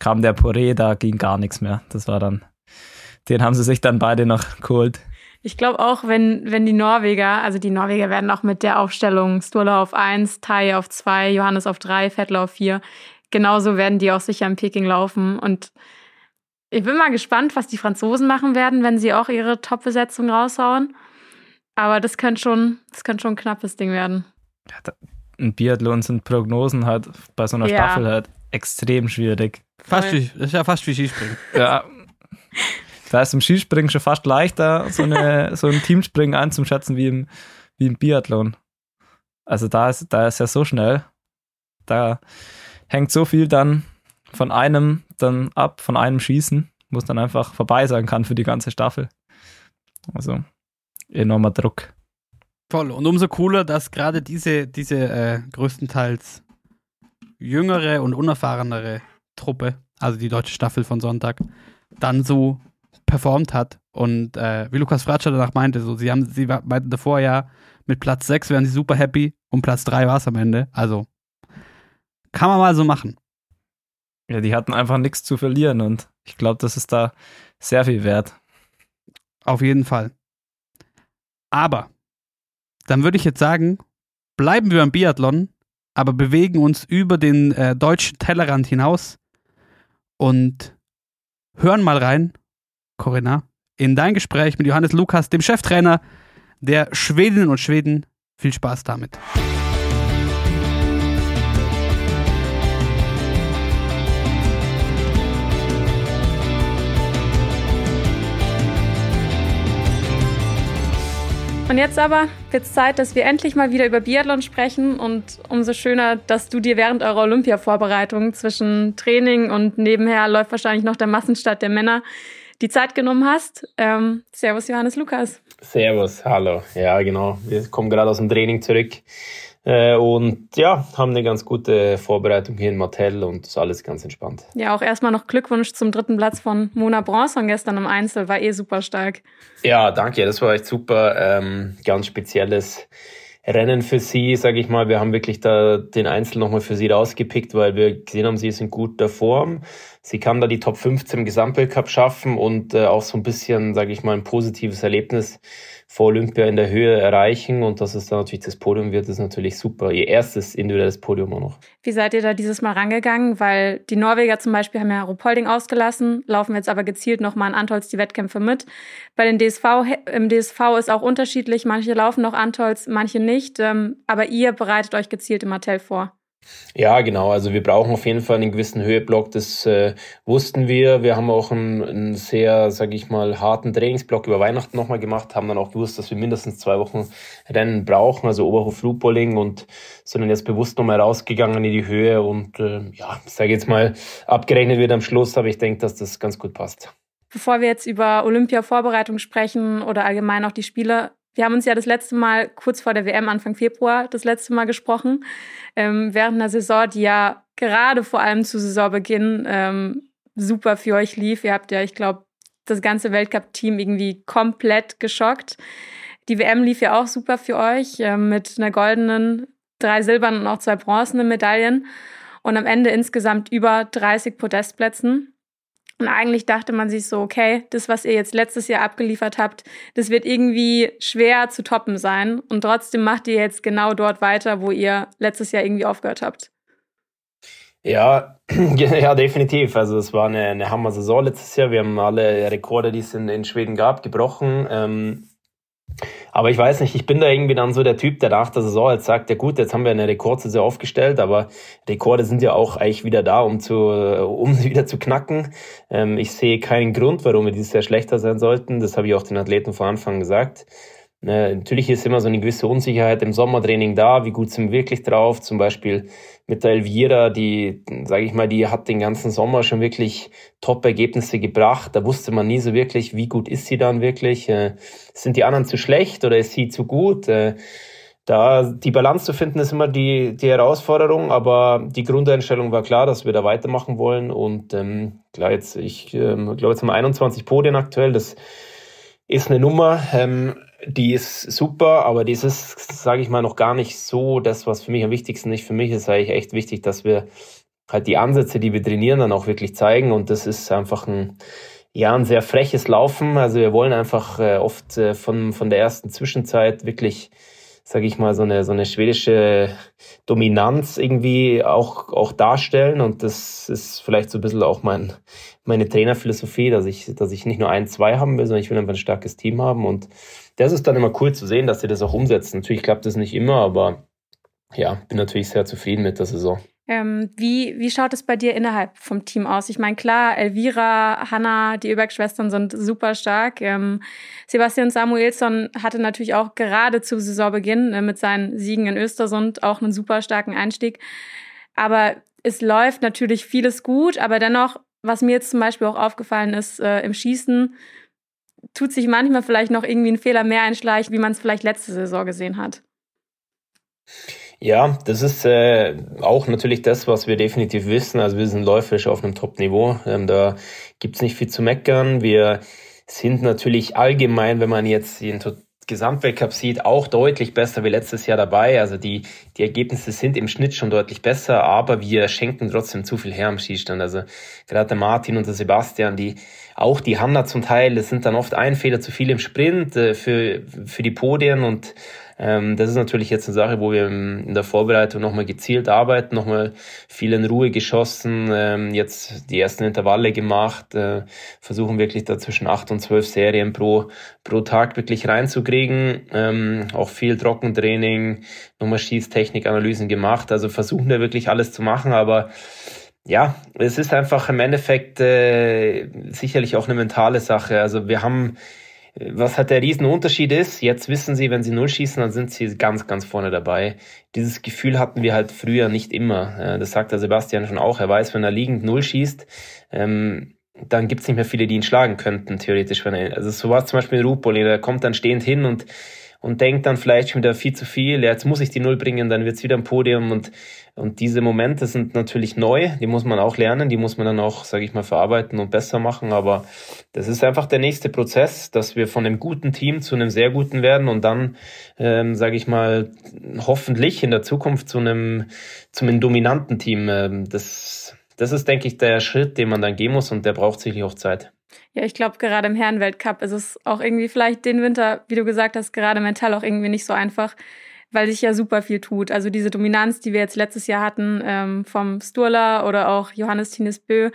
kam der Poré, da ging gar nichts mehr. Das war dann, den haben sie sich dann beide noch geholt. Ich glaube auch, wenn, wenn die Norweger, also die Norweger werden auch mit der Aufstellung Sturla auf 1, Tai auf 2, Johannes auf 3, Vettler auf 4, genauso werden die auch sicher in Peking laufen und ich bin mal gespannt, was die Franzosen machen werden, wenn sie auch ihre Top-Besetzung raushauen. Aber das könnte schon, das könnte schon ein knappes Ding werden. Ja, da, ein Biathlon sind Prognosen halt bei so einer ja. Staffel halt extrem schwierig. Fast wie, das ist ja fast wie Skispringen. Ja. Da ist im Skispringen schon fast leichter, so, eine, so ein Teamspringen einzuschätzen wie im, wie im Biathlon. Also da ist, da ist ja so schnell. Da hängt so viel dann von einem dann ab, von einem Schießen, wo es dann einfach vorbei sein kann für die ganze Staffel. Also enormer Druck. Voll. Und umso cooler, dass gerade diese, diese äh, größtenteils jüngere und unerfahrenere Truppe, also die deutsche Staffel von Sonntag, dann so performt hat Und äh, wie Lukas Fratscher danach meinte, so, sie haben, sie meinten davor ja, mit Platz 6 wären sie super happy und Platz 3 war es am Ende. Also kann man mal so machen. Ja, die hatten einfach nichts zu verlieren und ich glaube, das ist da sehr viel wert. Auf jeden Fall. Aber dann würde ich jetzt sagen, bleiben wir am Biathlon, aber bewegen uns über den äh, deutschen Tellerrand hinaus und hören mal rein, Corinna, in dein Gespräch mit Johannes Lukas, dem Cheftrainer der Schwedinnen und Schweden. Viel Spaß damit. Und jetzt aber wird es Zeit, dass wir endlich mal wieder über Biathlon sprechen und umso schöner, dass du dir während eurer Olympia-Vorbereitung zwischen Training und nebenher läuft wahrscheinlich noch der Massenstart der Männer die Zeit genommen hast. Ähm, servus Johannes Lukas. Servus, hallo. Ja, genau. Wir kommen gerade aus dem Training zurück. Äh, und ja, haben eine ganz gute Vorbereitung hier in Martell und ist alles ganz entspannt. Ja, auch erstmal noch Glückwunsch zum dritten Platz von Mona Bronson gestern im Einzel, war eh super stark. Ja, danke, das war echt super. Ähm, ganz spezielles Rennen für sie, sage ich mal. Wir haben wirklich da den Einzel nochmal für sie rausgepickt, weil wir gesehen haben, sie ist in guter Form. Sie kann da die Top 15 im Gesamtweltcup schaffen und äh, auch so ein bisschen, sage ich mal, ein positives Erlebnis vor Olympia in der Höhe erreichen und dass es dann natürlich das Podium wird, ist natürlich super. Ihr erstes individuelles Podium auch noch. Wie seid ihr da dieses Mal rangegangen? Weil die Norweger zum Beispiel haben ja Rupolding ausgelassen, laufen jetzt aber gezielt nochmal an Antolz die Wettkämpfe mit. Bei den DSV, im DSV ist auch unterschiedlich. Manche laufen noch Antolz, manche nicht. Ähm, aber ihr bereitet euch gezielt im Martell vor. Ja, genau. Also wir brauchen auf jeden Fall einen gewissen Höheblock. Das äh, wussten wir. Wir haben auch einen, einen sehr, sage ich mal, harten Trainingsblock über Weihnachten nochmal gemacht. Haben dann auch gewusst, dass wir mindestens zwei Wochen Rennen brauchen, also Oberhof Lupoling und sind dann jetzt bewusst nochmal rausgegangen in die Höhe und äh, ja, sage jetzt mal, abgerechnet wird am Schluss, aber ich denke, dass das ganz gut passt. Bevor wir jetzt über Olympia-Vorbereitung sprechen oder allgemein auch die Spiele, wir haben uns ja das letzte Mal kurz vor der WM Anfang Februar das letzte Mal gesprochen, ähm, während einer Saison, die ja gerade vor allem zu Saisonbeginn ähm, super für euch lief. Ihr habt ja, ich glaube, das ganze Weltcup-Team irgendwie komplett geschockt. Die WM lief ja auch super für euch äh, mit einer goldenen, drei silbernen und auch zwei bronzenen Medaillen und am Ende insgesamt über 30 Podestplätzen. Und eigentlich dachte man sich so, okay, das, was ihr jetzt letztes Jahr abgeliefert habt, das wird irgendwie schwer zu toppen sein. Und trotzdem macht ihr jetzt genau dort weiter, wo ihr letztes Jahr irgendwie aufgehört habt. Ja, ja, definitiv. Also es war eine, eine Hammer-Saison letztes Jahr. Wir haben alle Rekorde, die es in, in Schweden gab, gebrochen. Ähm, aber ich weiß nicht, ich bin da irgendwie dann so der Typ, der nach der Saison jetzt sagt, ja gut, jetzt haben wir eine Rekordsaison aufgestellt, aber Rekorde sind ja auch eigentlich wieder da, um zu, um sie wieder zu knacken. Ähm, ich sehe keinen Grund, warum wir dieses Jahr schlechter sein sollten. Das habe ich auch den Athleten vor Anfang gesagt. Äh, natürlich ist immer so eine gewisse Unsicherheit im Sommertraining da. Wie gut sind wir wirklich drauf? Zum Beispiel mit der Elvira, die, sage ich mal, die hat den ganzen Sommer schon wirklich Top-Ergebnisse gebracht. Da wusste man nie so wirklich, wie gut ist sie dann wirklich. Äh, sind die anderen zu schlecht oder ist sie zu gut? Äh, da die Balance zu finden, ist immer die, die Herausforderung, aber die Grundeinstellung war klar, dass wir da weitermachen wollen. Und ähm, klar, jetzt, ich ähm, glaube, jetzt haben wir 21 Podien aktuell. Das ist eine Nummer. Ähm, die ist super, aber das ist, sage ich mal, noch gar nicht so das, was für mich am wichtigsten ist. Für mich ist eigentlich echt wichtig, dass wir halt die Ansätze, die wir trainieren, dann auch wirklich zeigen. Und das ist einfach ein, ja, ein sehr freches Laufen. Also wir wollen einfach äh, oft äh, von, von der ersten Zwischenzeit wirklich, sage ich mal, so eine, so eine schwedische Dominanz irgendwie auch, auch darstellen. Und das ist vielleicht so ein bisschen auch mein, meine Trainerphilosophie, dass ich, dass ich nicht nur ein, zwei haben will, sondern ich will einfach ein starkes Team haben. Und das ist dann immer cool zu sehen, dass sie das auch umsetzen. Natürlich klappt das nicht immer, aber ja, bin natürlich sehr zufrieden mit der Saison. Ähm, wie, wie schaut es bei dir innerhalb vom Team aus? Ich meine, klar, Elvira, Hanna, die Öberg-Schwestern sind super stark. Ähm, Sebastian Samuelsson hatte natürlich auch gerade zu Saisonbeginn äh, mit seinen Siegen in Östersund auch einen super starken Einstieg. Aber es läuft natürlich vieles gut, aber dennoch, was mir jetzt zum Beispiel auch aufgefallen ist, äh, im Schießen tut sich manchmal vielleicht noch irgendwie ein Fehler mehr einschleichen, wie man es vielleicht letzte Saison gesehen hat. Ja, das ist äh, auch natürlich das, was wir definitiv wissen. Also wir sind läuferisch auf einem Top-Niveau. Ähm, da gibt's nicht viel zu meckern. Wir sind natürlich allgemein, wenn man jetzt den Gesamtweltcup sieht, auch deutlich besser wie letztes Jahr dabei. Also die, die Ergebnisse sind im Schnitt schon deutlich besser, aber wir schenken trotzdem zu viel her am Schießstand. Also gerade der Martin und der Sebastian, die auch die Hanna zum Teil, das sind dann oft ein Fehler zu viel im Sprint äh, für, für die Podien und ähm, das ist natürlich jetzt eine Sache, wo wir in der Vorbereitung nochmal gezielt arbeiten, nochmal viel in Ruhe geschossen, ähm, jetzt die ersten Intervalle gemacht, äh, versuchen wirklich da zwischen acht und zwölf Serien pro, pro Tag wirklich reinzukriegen, ähm, auch viel Trockentraining, nochmal Schießtechnikanalysen gemacht, also versuchen wir wirklich alles zu machen, aber ja, es ist einfach im Endeffekt äh, sicherlich auch eine mentale Sache. Also wir haben was halt der Riesenunterschied ist, jetzt wissen sie, wenn sie null schießen, dann sind sie ganz, ganz vorne dabei. Dieses Gefühl hatten wir halt früher nicht immer. Das sagt der Sebastian schon auch. Er weiß, wenn er liegend null schießt, ähm, dann gibt's nicht mehr viele, die ihn schlagen könnten, theoretisch. Also so war es zum Beispiel in Rupoli, der kommt dann stehend hin und und denkt dann vielleicht schon wieder viel zu viel, ja, jetzt muss ich die Null bringen, dann wird's wieder ein Podium und, und diese Momente sind natürlich neu, die muss man auch lernen, die muss man dann auch, sage ich mal, verarbeiten und besser machen, aber das ist einfach der nächste Prozess, dass wir von einem guten Team zu einem sehr guten werden und dann, ähm, sage ich mal, hoffentlich in der Zukunft zu einem, zu einem dominanten Team. Ähm, das, das ist, denke ich, der Schritt, den man dann gehen muss und der braucht sicherlich auch Zeit. Ja, ich glaube, gerade im Herrenweltcup ist es auch irgendwie vielleicht den Winter, wie du gesagt hast, gerade mental auch irgendwie nicht so einfach, weil sich ja super viel tut. Also diese Dominanz, die wir jetzt letztes Jahr hatten ähm, vom Sturla oder auch Johannes Tines Bö,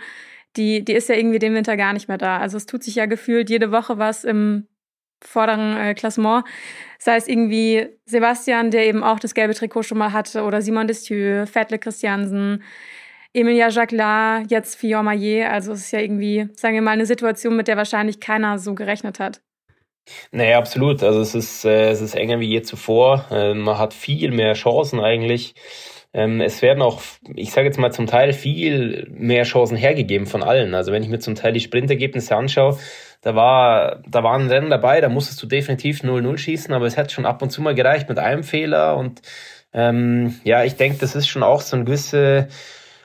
die, die ist ja irgendwie den Winter gar nicht mehr da. Also es tut sich ja gefühlt jede Woche was im vorderen äh, Klassement. Sei es irgendwie Sebastian, der eben auch das gelbe Trikot schon mal hatte, oder Simon Destieu, Fettle Christiansen, Emilia Jacqueline, jetzt Fior Maillet. Also es ist ja irgendwie, sagen wir mal, eine Situation, mit der wahrscheinlich keiner so gerechnet hat. Naja, absolut. Also es ist, äh, es ist enger wie je zuvor. Äh, man hat viel mehr Chancen eigentlich. Ähm, es werden auch, ich sage jetzt mal zum Teil viel mehr Chancen hergegeben von allen. Also wenn ich mir zum Teil die Sprintergebnisse anschaue, da war, da waren Rennen dabei, da musstest du definitiv 0-0 schießen, aber es hat schon ab und zu mal gereicht mit einem Fehler und ähm, ja, ich denke, das ist schon auch so eine gewisse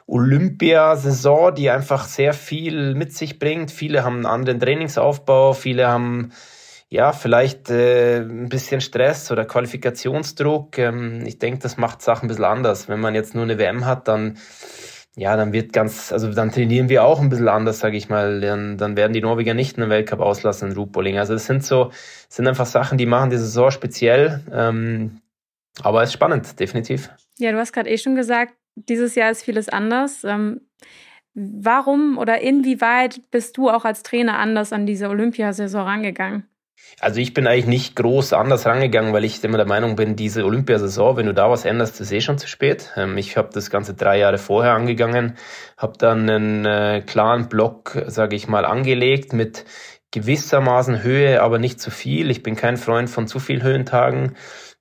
Olympiasaison, die einfach sehr viel mit sich bringt. Viele haben einen anderen Trainingsaufbau, viele haben ja vielleicht äh, ein bisschen Stress oder Qualifikationsdruck. Ähm, ich denke, das macht Sachen ein bisschen anders. Wenn man jetzt nur eine WM hat, dann ja, dann wird ganz, also dann trainieren wir auch ein bisschen anders, sage ich mal. Dann, dann werden die Norweger nicht einen Weltcup auslassen in Ruhpoling. Also es sind so, sind einfach Sachen, die machen die Saison speziell. Ähm, aber es ist spannend, definitiv. Ja, du hast gerade eh schon gesagt, dieses Jahr ist vieles anders. Ähm, warum oder inwieweit bist du auch als Trainer anders an diese Olympiasaison rangegangen? Also ich bin eigentlich nicht groß anders rangegangen, weil ich immer der Meinung bin, diese Olympiasaison, wenn du da was änderst, ist eh schon zu spät. Ähm, ich habe das Ganze drei Jahre vorher angegangen, habe dann einen äh, klaren Block, sage ich mal, angelegt mit gewissermaßen Höhe, aber nicht zu viel. Ich bin kein Freund von zu viel Höhentagen.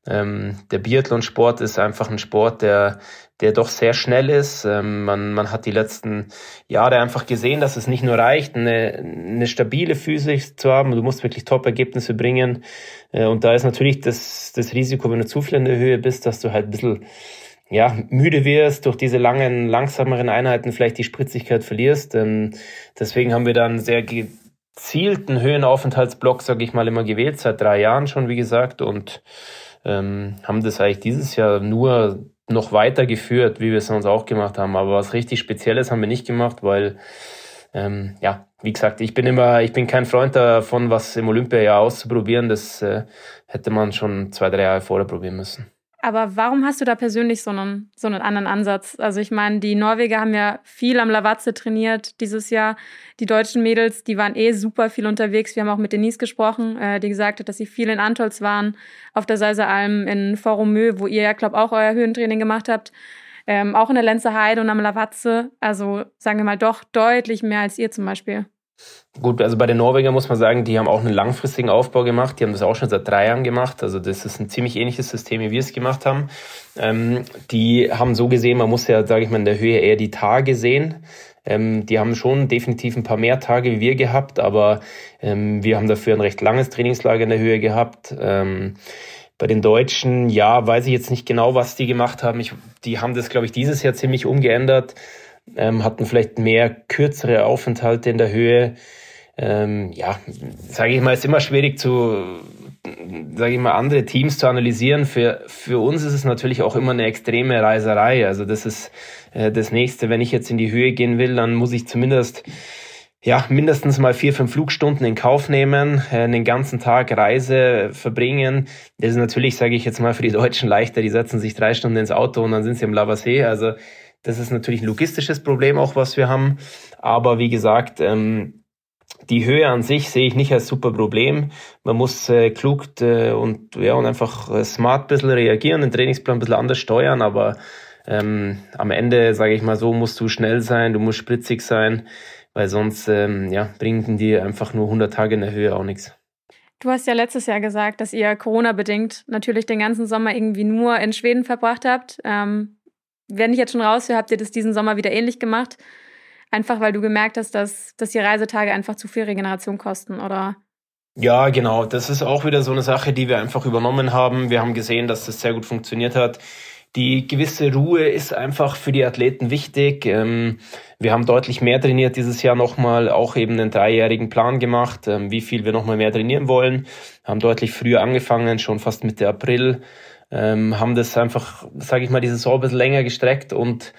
Ähm, der Biathlonsport ist einfach ein Sport, der der doch sehr schnell ist. Ähm, man, man hat die letzten Jahre einfach gesehen, dass es nicht nur reicht, eine, eine stabile Physik zu haben. Du musst wirklich Top-Ergebnisse bringen. Äh, und da ist natürlich das, das Risiko, wenn du zu viel in der Höhe bist, dass du halt ein bisschen ja, müde wirst, durch diese langen, langsameren Einheiten vielleicht die Spritzigkeit verlierst. Ähm, deswegen haben wir dann sehr gezielten Höhenaufenthaltsblock, sage ich mal, immer gewählt, seit drei Jahren schon, wie gesagt, und ähm, haben das eigentlich dieses Jahr nur noch weiter geführt, wie wir es sonst auch gemacht haben. Aber was richtig Spezielles haben wir nicht gemacht, weil, ähm, ja, wie gesagt, ich bin immer, ich bin kein Freund davon, was im Olympia auszuprobieren. Das äh, hätte man schon zwei, drei Jahre vorher probieren müssen. Aber warum hast du da persönlich so einen, so einen anderen Ansatz? Also ich meine, die Norweger haben ja viel am Lavazze trainiert dieses Jahr. Die deutschen Mädels, die waren eh super viel unterwegs. Wir haben auch mit Denise gesprochen, äh, die gesagt hat, dass sie viel in Antolz waren, auf der Salzeralm in Forumö, wo ihr ja, glaube auch euer Höhentraining gemacht habt. Ähm, auch in der Lenzer Heide und am Lavazze. Also sagen wir mal doch deutlich mehr als ihr zum Beispiel. Gut, also bei den Norwegern muss man sagen, die haben auch einen langfristigen Aufbau gemacht. Die haben das auch schon seit drei Jahren gemacht. Also das ist ein ziemlich ähnliches System, wie wir es gemacht haben. Ähm, die haben so gesehen, man muss ja, sage ich mal, in der Höhe eher die Tage sehen. Ähm, die haben schon definitiv ein paar mehr Tage wie wir gehabt, aber ähm, wir haben dafür ein recht langes Trainingslager in der Höhe gehabt. Ähm, bei den Deutschen, ja, weiß ich jetzt nicht genau, was die gemacht haben. Ich, die haben das, glaube ich, dieses Jahr ziemlich umgeändert ähm, hatten vielleicht mehr kürzere Aufenthalte in der Höhe. ähm, ja, sage ich mal, ist immer schwierig zu, sage ich mal, andere Teams zu analysieren. Für, für uns ist es natürlich auch immer eine extreme Reiserei. Also das ist äh, das Nächste. Wenn ich jetzt in die Höhe gehen will, dann muss ich zumindest ja, mindestens mal vier, fünf Flugstunden in Kauf nehmen, äh, einen ganzen Tag Reise verbringen. Das ist natürlich, sage ich jetzt mal, für die Deutschen leichter. Die setzen sich drei Stunden ins Auto und dann sind sie am Lavassee. Also das ist natürlich ein logistisches Problem auch, was wir haben. Aber wie gesagt, ähm, die Höhe an sich sehe ich nicht als super Problem. Man muss äh, klug äh, und, ja, und einfach äh, smart ein bisschen reagieren, den Trainingsplan ein bisschen anders steuern, aber ähm, am Ende, sage ich mal so, musst du schnell sein, du musst spritzig sein, weil sonst ähm, ja, bringen die einfach nur 100 Tage in der Höhe auch nichts. Du hast ja letztes Jahr gesagt, dass ihr Corona-bedingt natürlich den ganzen Sommer irgendwie nur in Schweden verbracht habt. Ähm, wenn ich jetzt schon raushöre, habt ihr das diesen Sommer wieder ähnlich gemacht? Einfach weil du gemerkt hast, dass, dass die Reisetage einfach zu viel Regeneration kosten, oder? Ja, genau. Das ist auch wieder so eine Sache, die wir einfach übernommen haben. Wir haben gesehen, dass das sehr gut funktioniert hat. Die gewisse Ruhe ist einfach für die Athleten wichtig. Ähm, wir haben deutlich mehr trainiert dieses Jahr nochmal, auch eben einen dreijährigen Plan gemacht, ähm, wie viel wir nochmal mehr trainieren wollen. Haben deutlich früher angefangen, schon fast Mitte April. Ähm, haben das einfach, sage ich mal, die Saison ein bisschen länger gestreckt und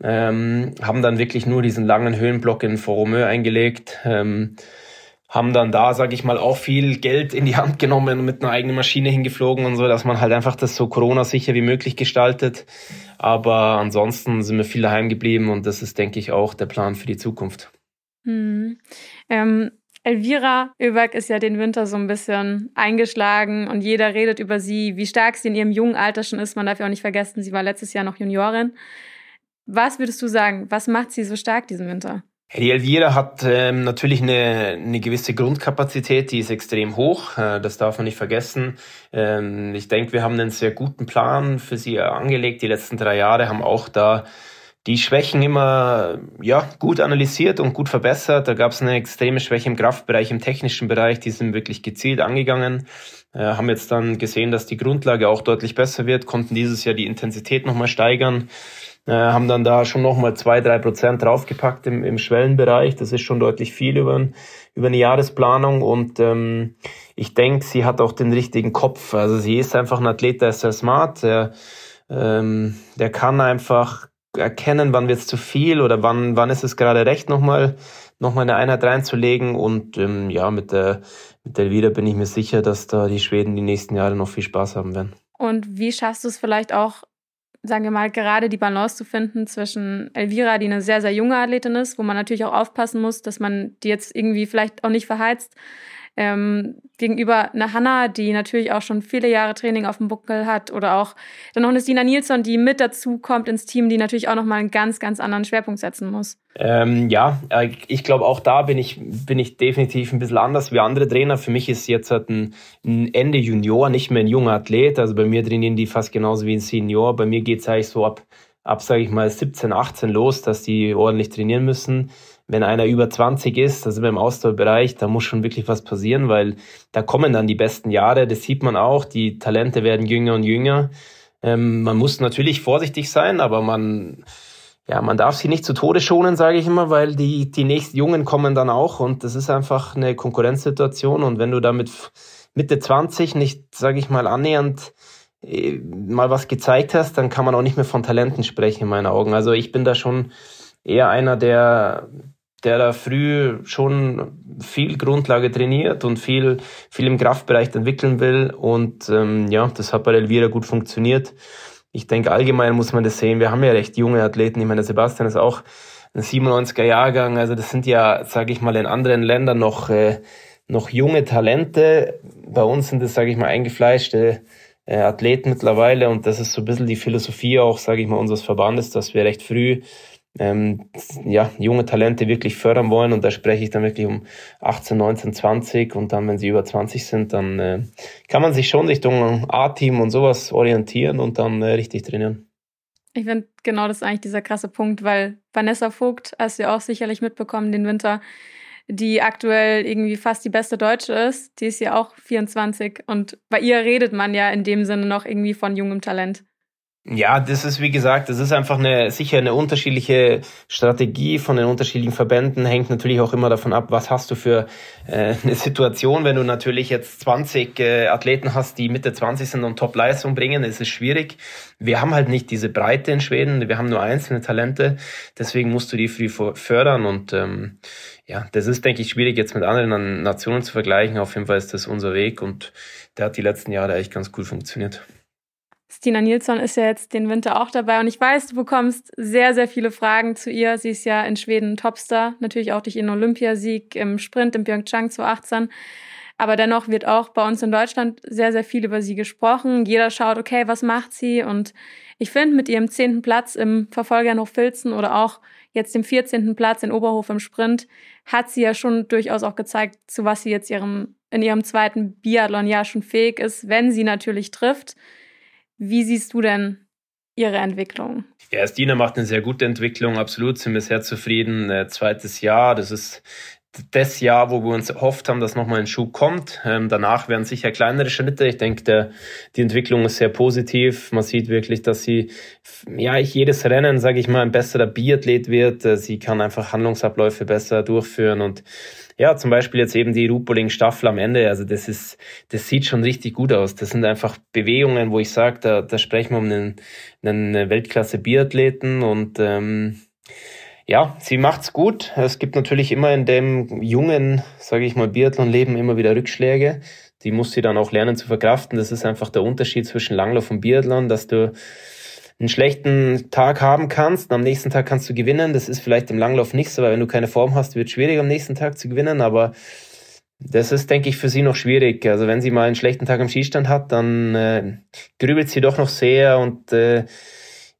ähm, haben dann wirklich nur diesen langen Höhenblock in Foromeux eingelegt, ähm, haben dann da, sage ich mal, auch viel Geld in die Hand genommen und mit einer eigenen Maschine hingeflogen und so, dass man halt einfach das so Corona-sicher wie möglich gestaltet. Aber ansonsten sind wir viel daheim geblieben und das ist, denke ich, auch der Plan für die Zukunft. Hm. Ähm, Elvira Oeberg ist ja den Winter so ein bisschen eingeschlagen und jeder redet über sie, wie stark sie in ihrem jungen Alter schon ist. Man darf ja auch nicht vergessen, sie war letztes Jahr noch Juniorin. Was würdest du sagen? Was macht sie so stark diesen Winter? Die Elvira hat ähm, natürlich eine, eine gewisse Grundkapazität, die ist extrem hoch. Äh, das darf man nicht vergessen. Ähm, ich denke, wir haben einen sehr guten Plan für sie angelegt. Die letzten drei Jahre haben auch da die Schwächen immer ja, gut analysiert und gut verbessert. Da gab es eine extreme Schwäche im Kraftbereich, im technischen Bereich. Die sind wirklich gezielt angegangen. Äh, haben jetzt dann gesehen, dass die Grundlage auch deutlich besser wird, konnten dieses Jahr die Intensität nochmal steigern äh, haben dann da schon nochmal zwei, drei Prozent draufgepackt im, im Schwellenbereich. Das ist schon deutlich viel über, über eine Jahresplanung und ähm, ich denke, sie hat auch den richtigen Kopf. Also sie ist einfach ein Athlet, der ist sehr smart, der, ähm, der kann einfach erkennen, wann wird es zu viel oder wann, wann ist es gerade recht, nochmal noch mal eine Einheit reinzulegen. Und ähm, ja, mit der, mit der Wieder bin ich mir sicher, dass da die Schweden die nächsten Jahre noch viel Spaß haben werden. Und wie schaffst du es vielleicht auch sagen wir mal, gerade die Balance zu finden zwischen Elvira, die eine sehr, sehr junge Athletin ist, wo man natürlich auch aufpassen muss, dass man die jetzt irgendwie vielleicht auch nicht verheizt, ähm, gegenüber einer Hanna, die natürlich auch schon viele Jahre Training auf dem Buckel hat oder auch dann noch eine Stina Nilsson, die mit dazu kommt ins Team, die natürlich auch nochmal einen ganz, ganz anderen Schwerpunkt setzen muss. Ähm, ja, äh, ich glaube auch da bin ich, bin ich definitiv ein bisschen anders wie andere Trainer. Für mich ist jetzt halt ein, ein Ende Junior, nicht mehr ein junger Athlet. Also bei mir trainieren die fast genauso wie ein Senior. Bei mir geht es eigentlich so ab, ab sage ich mal, 17, 18 los, dass die ordentlich trainieren müssen wenn einer über 20 ist, also im Ausdauerbereich, da muss schon wirklich was passieren, weil da kommen dann die besten Jahre, das sieht man auch, die Talente werden jünger und jünger. Ähm, man muss natürlich vorsichtig sein, aber man, ja, man darf sie nicht zu Tode schonen, sage ich immer, weil die, die nächsten Jungen kommen dann auch und das ist einfach eine Konkurrenzsituation und wenn du da mit Mitte 20 nicht, sage ich mal, annähernd äh, mal was gezeigt hast, dann kann man auch nicht mehr von Talenten sprechen in meinen Augen. Also ich bin da schon eher einer, der, der da früh schon viel Grundlage trainiert und viel, viel im Kraftbereich entwickeln will. Und ähm, ja, das hat bei Elvira gut funktioniert. Ich denke, allgemein muss man das sehen. Wir haben ja recht junge Athleten. Ich meine, Sebastian ist auch ein 97er Jahrgang. Also das sind ja, sage ich mal, in anderen Ländern noch, äh, noch junge Talente. Bei uns sind das, sage ich mal, eingefleischte äh, Athleten mittlerweile. Und das ist so ein bisschen die Philosophie auch, sage ich mal, unseres Verbandes, dass wir recht früh ähm, ja, junge Talente wirklich fördern wollen. Und da spreche ich dann wirklich um 18, 19, 20. Und dann, wenn sie über 20 sind, dann äh, kann man sich schon Richtung A-Team und sowas orientieren und dann äh, richtig trainieren. Ich finde, genau das ist eigentlich dieser krasse Punkt, weil Vanessa Vogt, hast du auch sicherlich mitbekommen, den Winter, die aktuell irgendwie fast die beste Deutsche ist, die ist ja auch 24 und bei ihr redet man ja in dem Sinne noch irgendwie von jungem Talent. Ja, das ist wie gesagt, das ist einfach eine sicher eine unterschiedliche Strategie von den unterschiedlichen Verbänden. Hängt natürlich auch immer davon ab, was hast du für äh, eine Situation. Wenn du natürlich jetzt 20 äh, Athleten hast, die Mitte 20 sind und Top-Leistung bringen, ist es schwierig. Wir haben halt nicht diese Breite in Schweden. Wir haben nur einzelne Talente. Deswegen musst du die früh fördern und ähm, ja, das ist, denke ich, schwierig jetzt mit anderen Nationen zu vergleichen. Auf jeden Fall ist das unser Weg und der hat die letzten Jahre echt ganz cool funktioniert. Stina Nilsson ist ja jetzt den Winter auch dabei und ich weiß, du bekommst sehr, sehr viele Fragen zu ihr. Sie ist ja in Schweden Topstar, natürlich auch durch ihren Olympiasieg im Sprint in Pyeongchang 2018. Aber dennoch wird auch bei uns in Deutschland sehr, sehr viel über sie gesprochen. Jeder schaut, okay, was macht sie? Und ich finde, mit ihrem zehnten Platz im Verfolger noch Filzen oder auch jetzt dem vierzehnten Platz in Oberhof im Sprint hat sie ja schon durchaus auch gezeigt, zu was sie jetzt ihrem, in ihrem zweiten Biathlon-Jahr schon fähig ist, wenn sie natürlich trifft. Wie siehst du denn ihre Entwicklung? Ja, Stina macht eine sehr gute Entwicklung, absolut, sind wir sehr zufrieden. Äh, zweites Jahr, das ist das Jahr, wo wir uns erhofft haben, dass nochmal ein Schuh kommt. Ähm, danach werden sicher kleinere Schritte. Ich denke, der, die Entwicklung ist sehr positiv. Man sieht wirklich, dass sie, ja, ich jedes Rennen, sage ich mal, ein besserer Biathlet wird. Äh, sie kann einfach Handlungsabläufe besser durchführen und ja, zum Beispiel jetzt eben die Rupoling-Staffel am Ende, also das ist, das sieht schon richtig gut aus. Das sind einfach Bewegungen, wo ich sage, da, da sprechen wir um einen, einen Weltklasse-Biathleten und ähm, ja, sie macht's gut. Es gibt natürlich immer in dem jungen, sage ich mal, Biathlon-Leben immer wieder Rückschläge. Die muss sie dann auch lernen zu verkraften. Das ist einfach der Unterschied zwischen Langlauf und Biathlon, dass du einen schlechten Tag haben kannst. Am nächsten Tag kannst du gewinnen. Das ist vielleicht im Langlauf nicht so, weil wenn du keine Form hast, wird es schwierig am nächsten Tag zu gewinnen. Aber das ist, denke ich, für sie noch schwierig. Also wenn sie mal einen schlechten Tag am Skistand hat, dann äh, grübelt sie doch noch sehr und äh,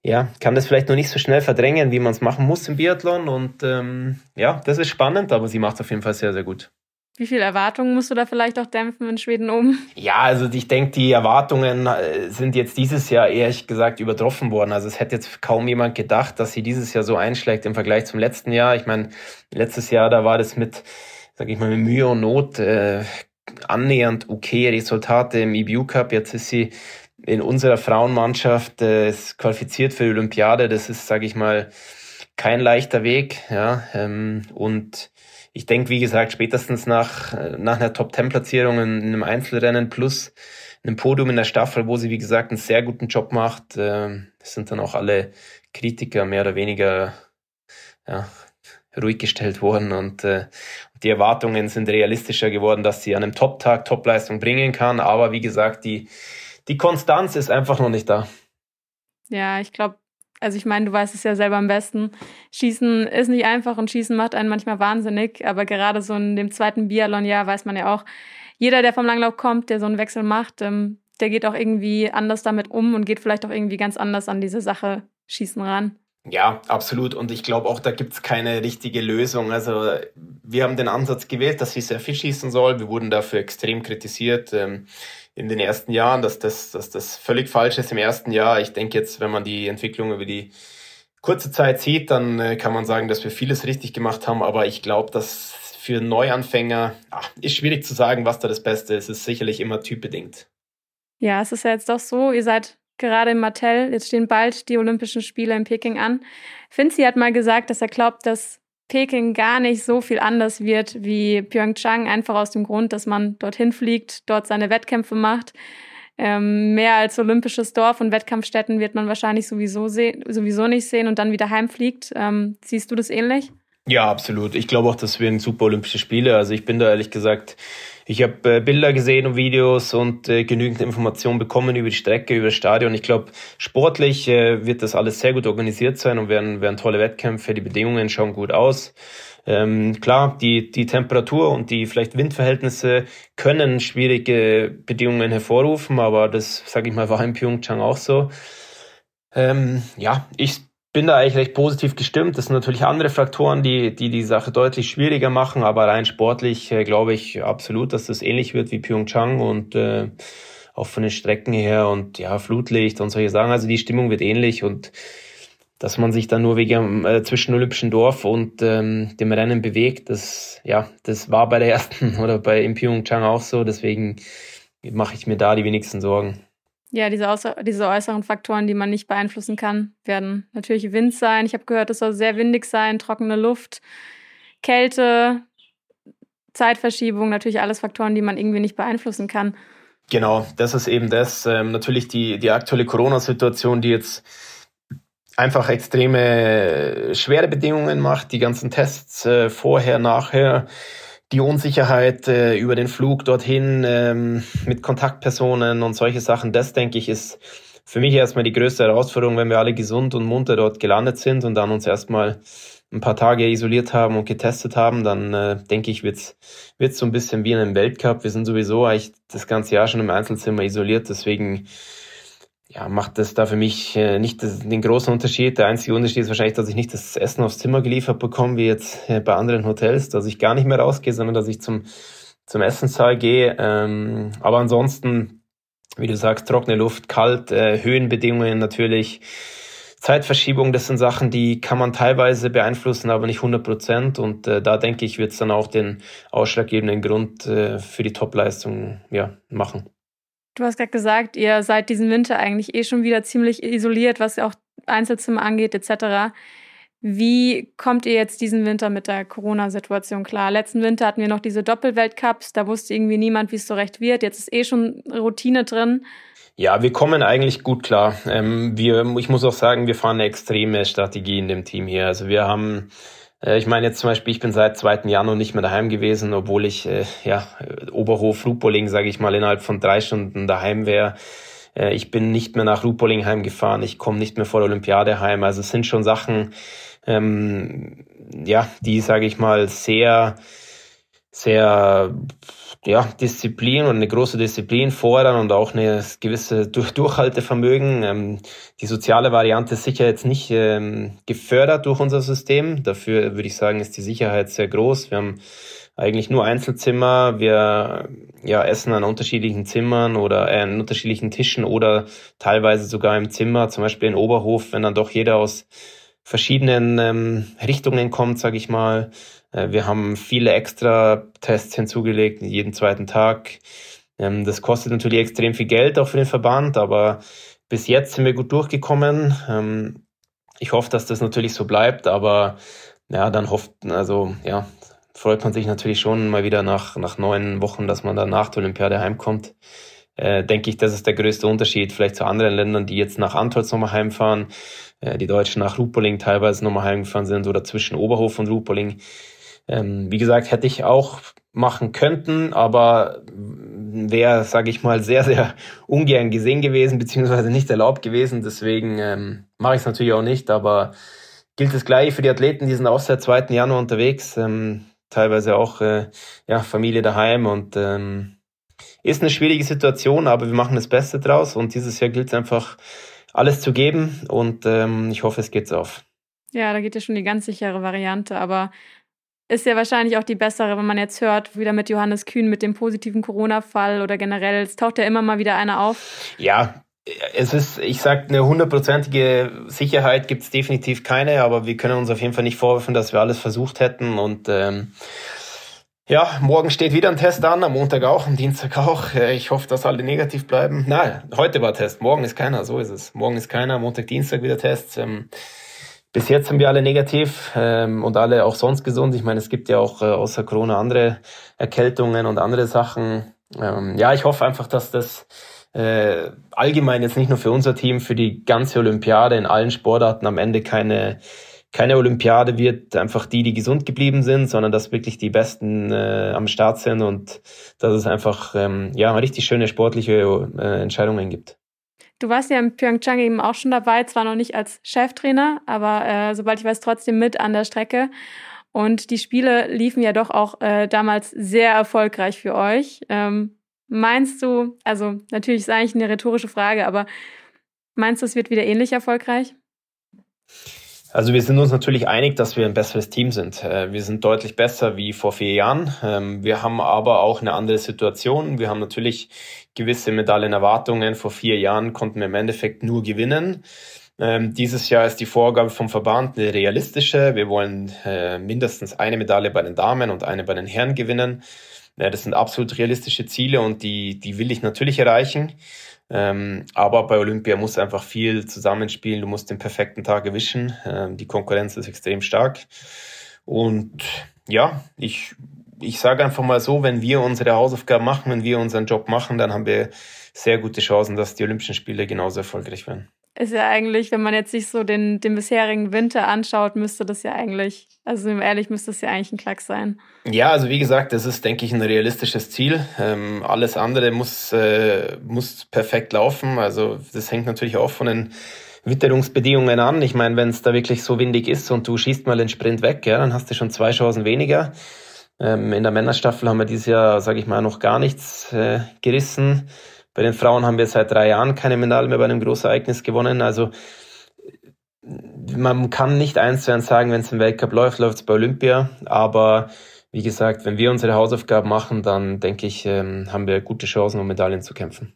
ja, kann das vielleicht noch nicht so schnell verdrängen, wie man es machen muss im Biathlon. Und ähm, ja, das ist spannend, aber sie macht es auf jeden Fall sehr, sehr gut. Wie viel Erwartungen musst du da vielleicht auch dämpfen in Schweden um? Ja, also ich denke, die Erwartungen äh, sind jetzt dieses Jahr ehrlich gesagt übertroffen worden. Also es hätte jetzt kaum jemand gedacht, dass sie dieses Jahr so einschlägt im Vergleich zum letzten Jahr. Ich meine, letztes Jahr, da war das mit, sag ich mal, mit Mühe und Not äh, annähernd okay Resultate im EBU Cup. Jetzt ist sie in unserer Frauenmannschaft äh, qualifiziert für die Olympiade. Das ist, sage ich mal, kein leichter Weg. Ja, ähm, und ich denke, wie gesagt, spätestens nach, nach einer Top-10-Platzierung in, einem Einzelrennen plus einem Podium in der Staffel, wo sie, wie gesagt, einen sehr guten Job macht, äh, sind dann auch alle Kritiker mehr oder weniger ja, ruhig gestellt worden und äh, die Erwartungen sind realistischer geworden, dass sie an einem Top-Tag Top-Leistung bringen kann. Aber wie gesagt, die, die Konstanz ist einfach noch nicht da. Ja, ich glaube, also ich meine, du weißt es ja selber am besten. Schießen ist nicht einfach und Schießen macht einen manchmal wahnsinnig. Aber gerade so in dem zweiten Biathlon-Jahr weiß man ja auch, jeder, der vom Langlauf kommt, der so einen Wechsel macht, ähm, der geht auch irgendwie anders damit um und geht vielleicht auch irgendwie ganz anders an diese Sache Schießen ran. Ja, absolut. Und ich glaube auch, da gibt es keine richtige Lösung. Also wir haben den Ansatz gewählt, dass sie sehr viel schießen soll. Wir wurden dafür extrem kritisiert. Ähm, in den ersten Jahren, dass das, dass das völlig falsch ist im ersten Jahr. Ich denke jetzt, wenn man die Entwicklung über die kurze Zeit sieht, dann äh, kann man sagen, dass wir vieles richtig gemacht haben. Aber ich glaube, dass für Neuanfänger ach, ist schwierig zu sagen, was da das Beste ist. Es ist sicherlich immer typbedingt. Ja, es ist ja jetzt doch so, ihr seid gerade im Martell, jetzt stehen bald die Olympischen Spiele in Peking an. Finzi hat mal gesagt, dass er glaubt, dass Peking gar nicht so viel anders wird wie Pyeongchang, einfach aus dem Grund, dass man dorthin fliegt, dort seine Wettkämpfe macht. Ähm, mehr als olympisches Dorf und Wettkampfstätten wird man wahrscheinlich sowieso, sowieso nicht sehen und dann wieder heimfliegt. Ähm, siehst du das ähnlich? Ja, absolut. Ich glaube auch, dass wir ein super Olympische Spiele. Also ich bin da ehrlich gesagt ich habe äh, Bilder gesehen und Videos und äh, genügend Informationen bekommen über die Strecke, über das Stadion. Ich glaube, sportlich äh, wird das alles sehr gut organisiert sein und werden, werden tolle Wettkämpfe. Die Bedingungen schauen gut aus. Ähm, klar, die, die Temperatur und die vielleicht Windverhältnisse können schwierige Bedingungen hervorrufen, aber das, sage ich mal, war in Pyeongchang auch so. Ähm, ja, ich bin da eigentlich recht positiv gestimmt. Das sind natürlich andere Faktoren, die die, die Sache deutlich schwieriger machen, aber rein sportlich äh, glaube ich absolut, dass das ähnlich wird wie Pyeongchang und äh, auch von den Strecken her und ja, Flutlicht und solche Sachen. Also die Stimmung wird ähnlich und dass man sich dann nur wegen äh, zwischen Olympischen Dorf und ähm, dem Rennen bewegt, das ja, das war bei der ersten oder bei in Pyeongchang auch so. Deswegen mache ich mir da die wenigsten Sorgen. Ja, diese, diese äußeren Faktoren, die man nicht beeinflussen kann, werden natürlich Wind sein. Ich habe gehört, es soll sehr windig sein, trockene Luft, Kälte, Zeitverschiebung, natürlich alles Faktoren, die man irgendwie nicht beeinflussen kann. Genau, das ist eben das. Ähm, natürlich die, die aktuelle Corona-Situation, die jetzt einfach extreme schwere Bedingungen macht, die ganzen Tests äh, vorher, nachher die Unsicherheit äh, über den Flug dorthin ähm, mit Kontaktpersonen und solche Sachen, das denke ich ist für mich erstmal die größte Herausforderung, wenn wir alle gesund und munter dort gelandet sind und dann uns erstmal ein paar Tage isoliert haben und getestet haben, dann äh, denke ich, wird's wird's so ein bisschen wie in einem Weltcup. Wir sind sowieso eigentlich das ganze Jahr schon im Einzelzimmer isoliert, deswegen ja, macht das da für mich äh, nicht den großen Unterschied. Der einzige Unterschied ist wahrscheinlich, dass ich nicht das Essen aufs Zimmer geliefert bekomme, wie jetzt äh, bei anderen Hotels, dass ich gar nicht mehr rausgehe, sondern dass ich zum, zum Essenssaal gehe. Ähm, aber ansonsten, wie du sagst, trockene Luft, kalt, äh, Höhenbedingungen natürlich, Zeitverschiebung, das sind Sachen, die kann man teilweise beeinflussen, aber nicht 100 Prozent. Und da denke ich, wird es dann auch den ausschlaggebenden Grund für die Topleistung ja, machen. Du hast gerade gesagt, ihr seid diesen Winter eigentlich eh schon wieder ziemlich isoliert, was auch Einzelzimmer angeht, etc. Wie kommt ihr jetzt diesen Winter mit der Corona-Situation klar? Letzten Winter hatten wir noch diese Doppelweltcups, da wusste irgendwie niemand, wie es so recht wird. Jetzt ist eh schon Routine drin. Ja, wir kommen eigentlich gut klar. Ähm, wir, ich muss auch sagen, wir fahren eine extreme Strategie in dem Team hier. Also wir haben ich meine jetzt zum Beispiel, ich bin seit 2. Januar nicht mehr daheim gewesen, obwohl ich äh, ja Oberhof Rupoling, sage ich mal, innerhalb von drei Stunden daheim wäre. Äh, ich bin nicht mehr nach Rupoling heimgefahren, ich komme nicht mehr vor der Olympiade heim. Also es sind schon Sachen, ähm, ja, die, sage ich mal, sehr, sehr ja, Disziplin und eine große Disziplin fordern und auch eine gewisse Durch Durchhaltevermögen. Ähm, die soziale Variante ist sicher jetzt nicht ähm, gefördert durch unser System. Dafür würde ich sagen, ist die Sicherheit sehr groß. Wir haben eigentlich nur Einzelzimmer. Wir ja, essen an unterschiedlichen Zimmern oder äh, an unterschiedlichen Tischen oder teilweise sogar im Zimmer, zum Beispiel in Oberhof, wenn dann doch jeder aus verschiedenen ähm, Richtungen kommt, sage ich mal. Äh, wir haben viele extra Tests hinzugelegt, jeden zweiten Tag. Ähm, das kostet natürlich extrem viel Geld auch für den Verband, aber bis jetzt sind wir gut durchgekommen. Ähm, ich hoffe, dass das natürlich so bleibt, aber ja, dann hofft, also ja, freut man sich natürlich schon mal wieder nach, nach neun Wochen, dass man dann nach der Olympiade heimkommt. Äh, denke ich, das ist der größte Unterschied vielleicht zu anderen Ländern, die jetzt nach Antolz nochmal heimfahren, äh, die Deutschen nach Rupoling teilweise nochmal heimgefahren sind oder zwischen Oberhof und Rupoling. Ähm, wie gesagt, hätte ich auch machen könnten, aber wäre, sage ich mal, sehr, sehr ungern gesehen gewesen, beziehungsweise nicht erlaubt gewesen. Deswegen ähm, mache ich es natürlich auch nicht, aber gilt das gleiche für die Athleten, die sind auch seit 2. Januar unterwegs, ähm, teilweise auch äh, ja, Familie daheim und ähm, ist eine schwierige Situation, aber wir machen das Beste draus und dieses Jahr gilt es einfach, alles zu geben und ähm, ich hoffe, es geht's auf. Ja, da geht ja schon die ganz sichere Variante, aber ist ja wahrscheinlich auch die bessere, wenn man jetzt hört, wieder mit Johannes Kühn mit dem positiven Corona-Fall oder generell, es taucht ja immer mal wieder einer auf. Ja, es ist, ich sag, eine hundertprozentige Sicherheit gibt es definitiv keine, aber wir können uns auf jeden Fall nicht vorwerfen, dass wir alles versucht hätten und ähm, ja, morgen steht wieder ein Test an, am Montag auch, am Dienstag auch. Äh, ich hoffe, dass alle negativ bleiben. Nein, heute war Test, morgen ist keiner, so ist es. Morgen ist keiner, Montag, Dienstag wieder Tests. Ähm, bis jetzt sind wir alle negativ ähm, und alle auch sonst gesund. Ich meine, es gibt ja auch äh, außer Corona andere Erkältungen und andere Sachen. Ähm, ja, ich hoffe einfach, dass das äh, allgemein jetzt nicht nur für unser Team, für die ganze Olympiade in allen Sportarten am Ende keine keine Olympiade wird einfach die, die gesund geblieben sind, sondern dass wirklich die Besten äh, am Start sind und dass es einfach ähm, ja richtig schöne sportliche äh, Entscheidungen gibt. Du warst ja in Pyeongchang eben auch schon dabei, zwar noch nicht als Cheftrainer, aber äh, sobald ich weiß, trotzdem mit an der Strecke. Und die Spiele liefen ja doch auch äh, damals sehr erfolgreich für euch. Ähm, meinst du, also natürlich ist eigentlich eine rhetorische Frage, aber meinst du, es wird wieder ähnlich erfolgreich? Also wir sind uns natürlich einig, dass wir ein besseres Team sind. Äh, wir sind deutlich besser wie vor vier Jahren. Ähm, wir haben aber auch eine andere Situation. Wir haben natürlich gewisse Medaillenerwartungen. Vor vier Jahren konnten wir im Endeffekt nur gewinnen. Ähm, dieses Jahr ist die Vorgabe vom Verband eine realistische. Wir wollen äh, mindestens eine Medaille bei den Damen und eine bei den Herren gewinnen. das sind absolut realistische Ziele und die, die will ich natürlich erreichen. Ähm, aber bei Olympia muss einfach viel zusammenspielen. Du musst den perfekten Tag erwischen. Ähm, die Konkurrenz ist extrem stark. Und ja, ich, ich sage einfach mal so, wenn wir unsere Hausaufgaben machen, wenn wir unseren Job machen, dann haben wir sehr gute Chancen, dass die Olympischen Spiele genauso erfolgreich werden ist ja eigentlich, wenn man jetzt sich so den, den bisherigen Winter anschaut, müsste das ja eigentlich, also ehrlich, müsste das ja eigentlich ein Klack sein. Ja, also wie gesagt, das ist, denke ich, ein realistisches Ziel. Ähm, alles andere muss, äh, muss perfekt laufen. Also das hängt natürlich auch von den Witterungsbedingungen an. Ich meine, wenn es da wirklich so windig ist und du schießt mal den Sprint weg, ja, dann hast du schon zwei Chancen weniger. Ähm, in der Männerstaffel haben wir dieses Jahr, sage ich mal, noch gar nichts äh, gerissen. Bei den Frauen haben wir seit drei Jahren keine Medaille mehr bei einem Großereignis gewonnen. Also man kann nicht eins zu eins sagen, wenn es im Weltcup läuft, läuft es bei Olympia. Aber wie gesagt, wenn wir unsere Hausaufgaben machen, dann denke ich, ähm, haben wir gute Chancen, um Medaillen zu kämpfen.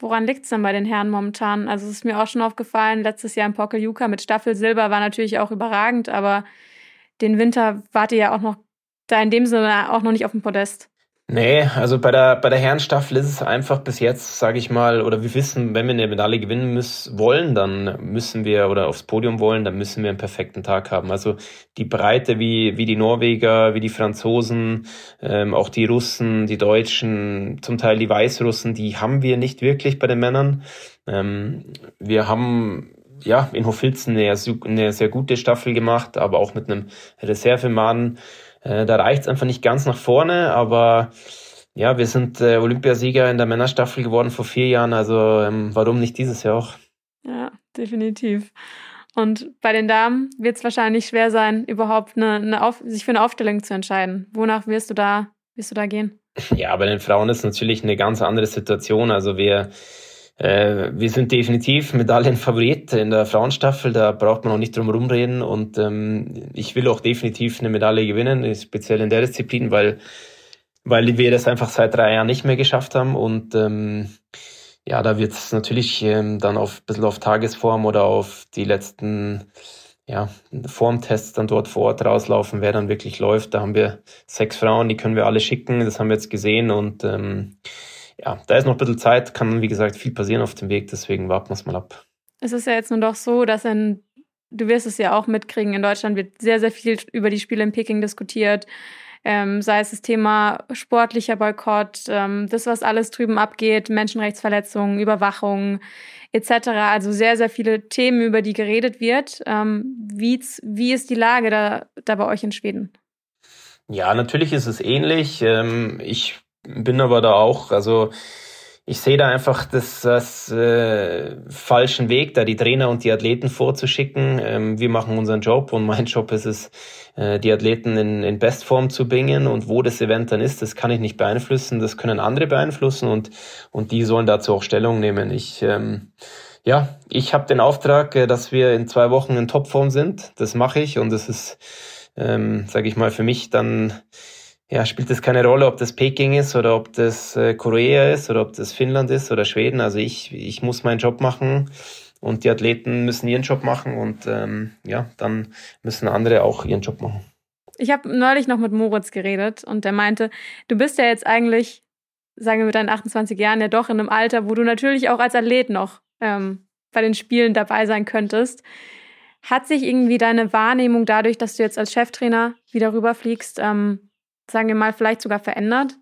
Woran liegt es denn bei den Herren momentan? Also es ist mir auch schon aufgefallen, letztes Jahr im Pokeljuka mit Staffelsilber war natürlich auch überragend, aber den Winter wart ihr ja auch noch da in dem Sinne auch noch nicht auf dem Podest. Nee, also bei der, bei der Herrenstaffel ist es einfach bis jetzt, sage ich mal, oder wir wissen, wenn wir eine Medaille gewinnen müssen, wollen, dann müssen wir, oder aufs Podium wollen, dann müssen wir einen perfekten Tag haben. Also die Breite wie, wie die Norweger, wie die Franzosen, ähm, auch die Russen, die Deutschen, zum Teil die Weißrussen, die haben wir nicht wirklich bei den Männern. Ähm, wir haben ja in Hofilzen eine, eine sehr gute Staffel gemacht, aber auch mit einem Reservemann. Äh, da reicht es einfach nicht ganz nach vorne, aber ja, wir sind äh, Olympiasieger in der Männerstaffel geworden vor vier Jahren, also ähm, warum nicht dieses Jahr auch? Ja, definitiv. Und bei den Damen wird es wahrscheinlich schwer sein, überhaupt eine, eine Auf sich für eine Aufstellung zu entscheiden. Wonach wirst du da, wirst du da gehen? Ja, bei den Frauen ist natürlich eine ganz andere Situation. Also wir äh, wir sind definitiv Medaillenfavorit in der Frauenstaffel, da braucht man auch nicht drum rumreden. Und ähm, ich will auch definitiv eine Medaille gewinnen, speziell in der Disziplin, weil, weil wir das einfach seit drei Jahren nicht mehr geschafft haben. Und ähm, ja, da wird es natürlich ähm, dann auf ein bisschen auf Tagesform oder auf die letzten ja, Formtests dann dort vor Ort rauslaufen, wer dann wirklich läuft. Da haben wir sechs Frauen, die können wir alle schicken, das haben wir jetzt gesehen. Und ähm, ja, da ist noch ein bisschen Zeit, kann wie gesagt viel passieren auf dem Weg, deswegen warten wir es mal ab. Es ist ja jetzt nur doch so, dass in, du wirst es ja auch mitkriegen, in Deutschland wird sehr, sehr viel über die Spiele in Peking diskutiert. Ähm, sei es das Thema sportlicher Boykott, ähm, das, was alles drüben abgeht, Menschenrechtsverletzungen, Überwachung etc. Also sehr, sehr viele Themen, über die geredet wird. Ähm, wie, wie ist die Lage da, da bei euch in Schweden? Ja, natürlich ist es ähnlich. Ähm, ich bin aber da auch, also ich sehe da einfach das, das äh, falschen Weg, da die Trainer und die Athleten vorzuschicken. Ähm, wir machen unseren Job und mein Job ist es, äh, die Athleten in, in Bestform zu bringen und wo das Event dann ist, das kann ich nicht beeinflussen, das können andere beeinflussen und, und die sollen dazu auch Stellung nehmen. Ich ähm, ja, ich habe den Auftrag, äh, dass wir in zwei Wochen in Topform sind. Das mache ich und das ist, ähm, sage ich mal, für mich dann ja, spielt es keine Rolle, ob das Peking ist oder ob das äh, Korea ist oder ob das Finnland ist oder Schweden. Also ich, ich muss meinen Job machen und die Athleten müssen ihren Job machen und ähm, ja, dann müssen andere auch ihren Job machen. Ich habe neulich noch mit Moritz geredet und der meinte, du bist ja jetzt eigentlich, sagen wir mit deinen 28 Jahren, ja doch in einem Alter, wo du natürlich auch als Athlet noch ähm, bei den Spielen dabei sein könntest. Hat sich irgendwie deine Wahrnehmung dadurch, dass du jetzt als Cheftrainer wieder rüberfliegst, ähm, sagen wir mal, vielleicht sogar verändert?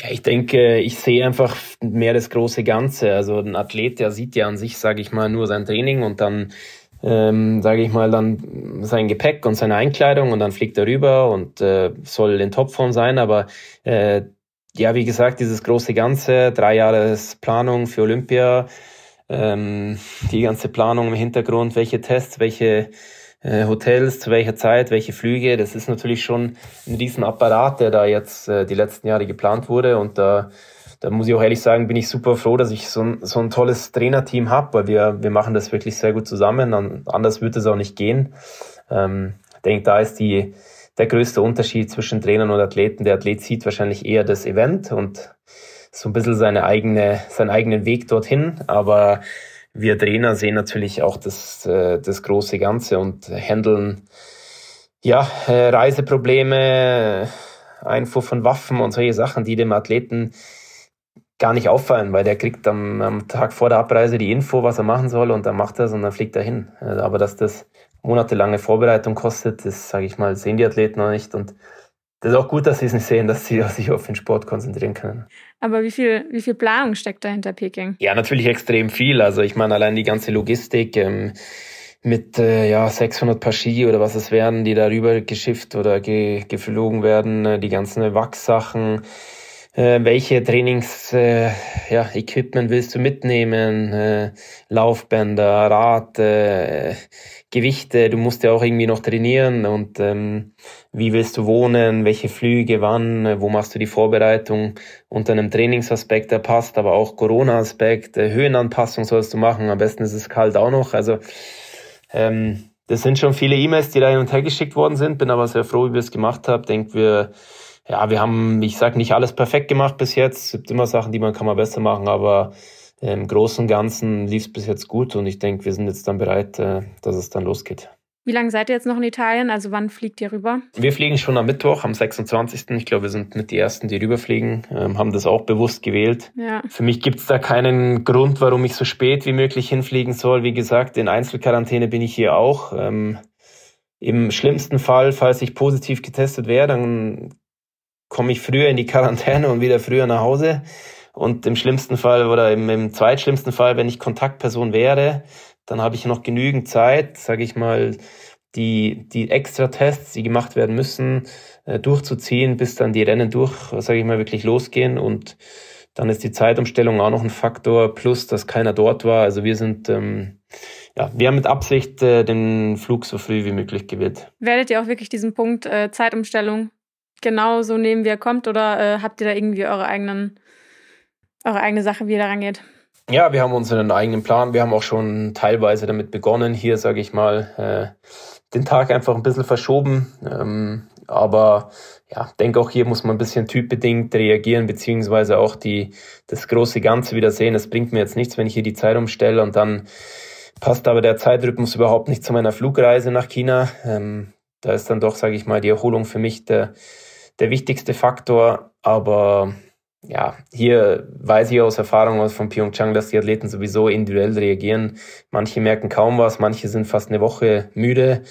Ja, ich denke, ich sehe einfach mehr das große Ganze. Also ein Athlet, der sieht ja an sich, sage ich mal, nur sein Training und dann, ähm, sage ich mal, dann sein Gepäck und seine Einkleidung und dann fliegt er rüber und äh, soll in Topform sein. Aber äh, ja, wie gesagt, dieses große Ganze, drei Jahre Planung für Olympia, ähm, die ganze Planung im Hintergrund, welche Tests, welche äh, Hotels, zu welcher Zeit, welche Flüge. Das ist natürlich schon ein Riesenapparat, der da jetzt äh, die letzten Jahre geplant wurde. Und da, da muss ich auch ehrlich sagen, bin ich super froh, dass ich so ein, so ein tolles Trainerteam habe, weil wir, wir machen das wirklich sehr gut zusammen. Anders würde es auch nicht gehen. Ähm, ich denke, da ist die, der größte Unterschied zwischen Trainern und Athleten. Der Athlet sieht wahrscheinlich eher das Event und so ein bisschen seine eigene, seinen eigenen Weg dorthin. Aber wir Trainer sehen natürlich auch das, äh, das große Ganze und handeln ja, äh, Reiseprobleme, Einfuhr von Waffen und solche Sachen, die dem Athleten gar nicht auffallen, weil der kriegt am, am, Tag vor der Abreise die Info, was er machen soll und dann macht er es und dann fliegt er hin. Äh, aber dass das monatelange Vorbereitung kostet, das sage ich mal, sehen die Athleten noch nicht und das ist auch gut, dass sie es nicht sehen, dass sie sich auf den Sport konzentrieren können. Aber wie viel, wie viel Planung steckt dahinter Peking? Ja, natürlich extrem viel. Also ich meine, allein die ganze Logistik ähm, mit äh, ja, 600 Paar Ski oder was es werden, die darüber geschifft oder ge geflogen werden, äh, die ganzen Wachsachen, äh, welche Trainings äh, ja, Equipment willst du mitnehmen, äh, Laufbänder, Rad, äh, Gewichte, du musst ja auch irgendwie noch trainieren und ähm, wie willst du wohnen, welche Flüge, wann, äh, wo machst du die Vorbereitung unter einem Trainingsaspekt, der passt, aber auch Corona-Aspekt, äh, Höhenanpassung sollst du machen, am besten ist es kalt auch noch, also ähm, das sind schon viele E-Mails, die da hin und her geschickt worden sind, bin aber sehr froh, wie wir es gemacht haben, denke wir ja, wir haben, ich sage nicht alles perfekt gemacht bis jetzt. Es gibt immer Sachen, die man kann man besser machen, aber im Großen und Ganzen lief es bis jetzt gut und ich denke, wir sind jetzt dann bereit, äh, dass es dann losgeht. Wie lange seid ihr jetzt noch in Italien? Also wann fliegt ihr rüber? Wir fliegen schon am Mittwoch, am 26. Ich glaube, wir sind mit die Ersten, die rüberfliegen, ähm, haben das auch bewusst gewählt. Ja. Für mich gibt es da keinen Grund, warum ich so spät wie möglich hinfliegen soll. Wie gesagt, in Einzelquarantäne bin ich hier auch. Ähm, Im schlimmsten Fall, falls ich positiv getestet wäre, dann komme ich früher in die Quarantäne und wieder früher nach Hause. Und im schlimmsten Fall oder im, im zweitschlimmsten Fall, wenn ich Kontaktperson wäre, dann habe ich noch genügend Zeit, sage ich mal, die, die extra Tests, die gemacht werden müssen, äh, durchzuziehen, bis dann die Rennen durch, sage ich mal, wirklich losgehen. Und dann ist die Zeitumstellung auch noch ein Faktor, plus dass keiner dort war. Also wir sind, ähm, ja, wir haben mit Absicht äh, den Flug so früh wie möglich gewählt. Werdet ihr auch wirklich diesen Punkt äh, Zeitumstellung genau so nehmen, wie er kommt, oder äh, habt ihr da irgendwie eure eigenen, eure eigene Sache, wie ihr da rangeht? Ja, wir haben unseren eigenen Plan. Wir haben auch schon teilweise damit begonnen, hier, sage ich mal, äh, den Tag einfach ein bisschen verschoben. Ähm, aber ja, denke auch hier muss man ein bisschen typbedingt reagieren, beziehungsweise auch die, das große Ganze wieder sehen. Es bringt mir jetzt nichts, wenn ich hier die Zeit umstelle und dann passt aber der Zeitrhythmus überhaupt nicht zu meiner Flugreise nach China. Ähm, da ist dann doch, sage ich mal, die Erholung für mich der, der wichtigste Faktor. Aber ja, hier weiß ich aus Erfahrung aus von Pyeongchang, dass die Athleten sowieso individuell reagieren. Manche merken kaum was, manche sind fast eine Woche müde.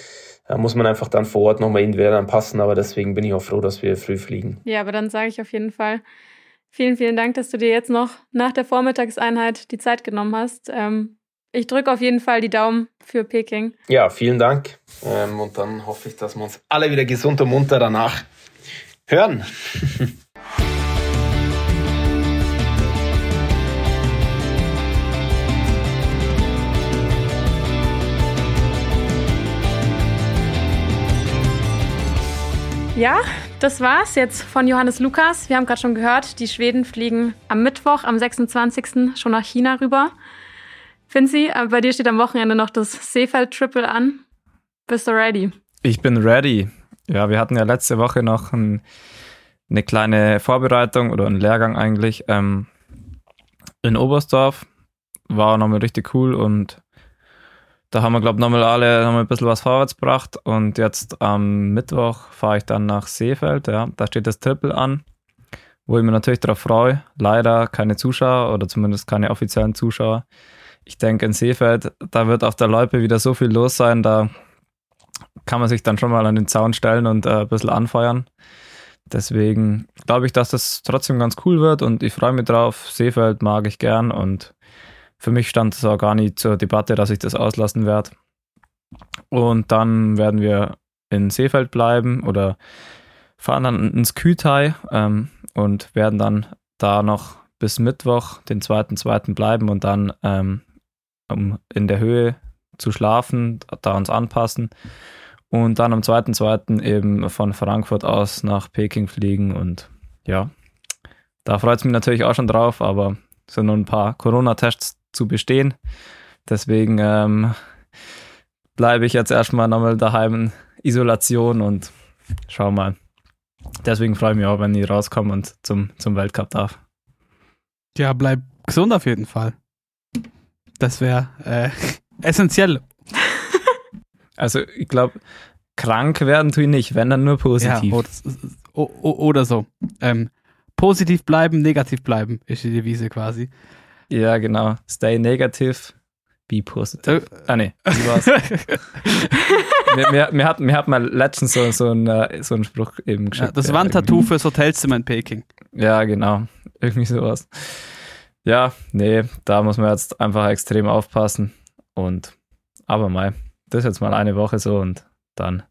Da muss man einfach dann vor Ort nochmal individuell anpassen, aber deswegen bin ich auch froh, dass wir früh fliegen. Ja, aber dann sage ich auf jeden Fall vielen, vielen Dank, dass du dir jetzt noch nach der Vormittagseinheit die Zeit genommen hast. Ähm, ich drücke auf jeden Fall die Daumen für Peking. Ja, vielen Dank. Ähm, und dann hoffe ich, dass wir uns alle wieder gesund und munter danach hören. Ja, das war's jetzt von Johannes Lukas. Wir haben gerade schon gehört, die Schweden fliegen am Mittwoch, am 26. schon nach China rüber. Finzi, äh, bei dir steht am Wochenende noch das Seefeld-Triple an. Bist du ready? Ich bin ready. Ja, wir hatten ja letzte Woche noch ein, eine kleine Vorbereitung oder einen Lehrgang eigentlich ähm, in Oberstdorf. War nochmal richtig cool und da haben wir, glaube ich, nochmal alle nochmal ein bisschen was vorwärts gebracht. Und jetzt am Mittwoch fahre ich dann nach Seefeld. Ja. Da steht das Triple an, wo ich mich natürlich darauf freue. Leider keine Zuschauer oder zumindest keine offiziellen Zuschauer. Ich denke, in Seefeld, da wird auf der Loipe wieder so viel los sein, da kann man sich dann schon mal an den Zaun stellen und äh, ein bisschen anfeuern. Deswegen glaube ich, dass das trotzdem ganz cool wird und ich freue mich drauf. Seefeld mag ich gern und für mich stand es auch gar nicht zur Debatte, dass ich das auslassen werde. Und dann werden wir in Seefeld bleiben oder fahren dann ins Kütai ähm, und werden dann da noch bis Mittwoch, den 2.2. bleiben und dann ähm, um in der Höhe zu schlafen, da uns anpassen und dann am 2.2. eben von Frankfurt aus nach Peking fliegen und ja, da freut es mich natürlich auch schon drauf, aber es sind nur ein paar Corona-Tests zu bestehen. Deswegen ähm, bleibe ich jetzt erstmal nochmal daheim in Isolation und schau mal. Deswegen freue ich mich auch, wenn ich rauskomme und zum, zum Weltcup darf. Ja, bleib gesund auf jeden Fall. Das wäre äh, essentiell. Also ich glaube, krank werden tue ich nicht, wenn dann nur positiv. Ja, oder, oder so. Ähm, positiv bleiben, negativ bleiben, ist die Devise quasi. Ja, genau. Stay negative, be positive. Äh, Ah, nee, wie war's? mir, mir, mir, hat, mir hat mal letztens so, so, ein, äh, so einen Spruch eben Ja, geschickt. das ja, Wandtattoo fürs Hotelzimmer in Peking. Ja, genau. Irgendwie sowas. Ja, nee, da muss man jetzt einfach extrem aufpassen. Und, aber mal, das ist jetzt mal eine Woche so und dann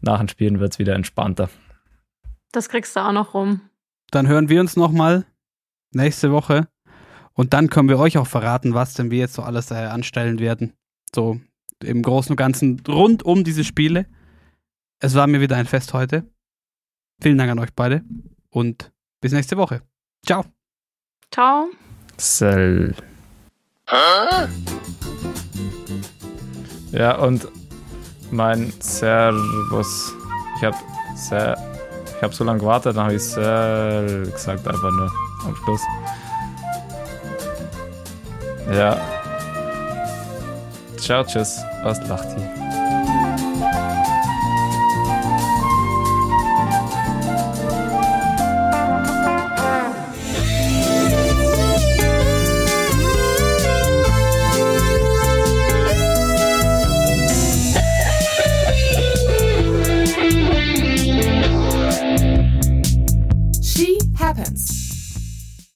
nach den Spielen wird es wieder entspannter. Das kriegst du auch noch rum. Dann hören wir uns nochmal nächste Woche. Und dann können wir euch auch verraten, was denn wir jetzt so alles äh, anstellen werden. So im Großen und Ganzen rund um diese Spiele. Es war mir wieder ein Fest heute. Vielen Dank an euch beide und bis nächste Woche. Ciao. Ciao. Sel. Ja, und mein Servus. Ich habe sehr, ich habe so lange gewartet, dann habe ich Sel gesagt, einfach nur am Schluss. Ja. Ciao, tschüss. Was lacht hier?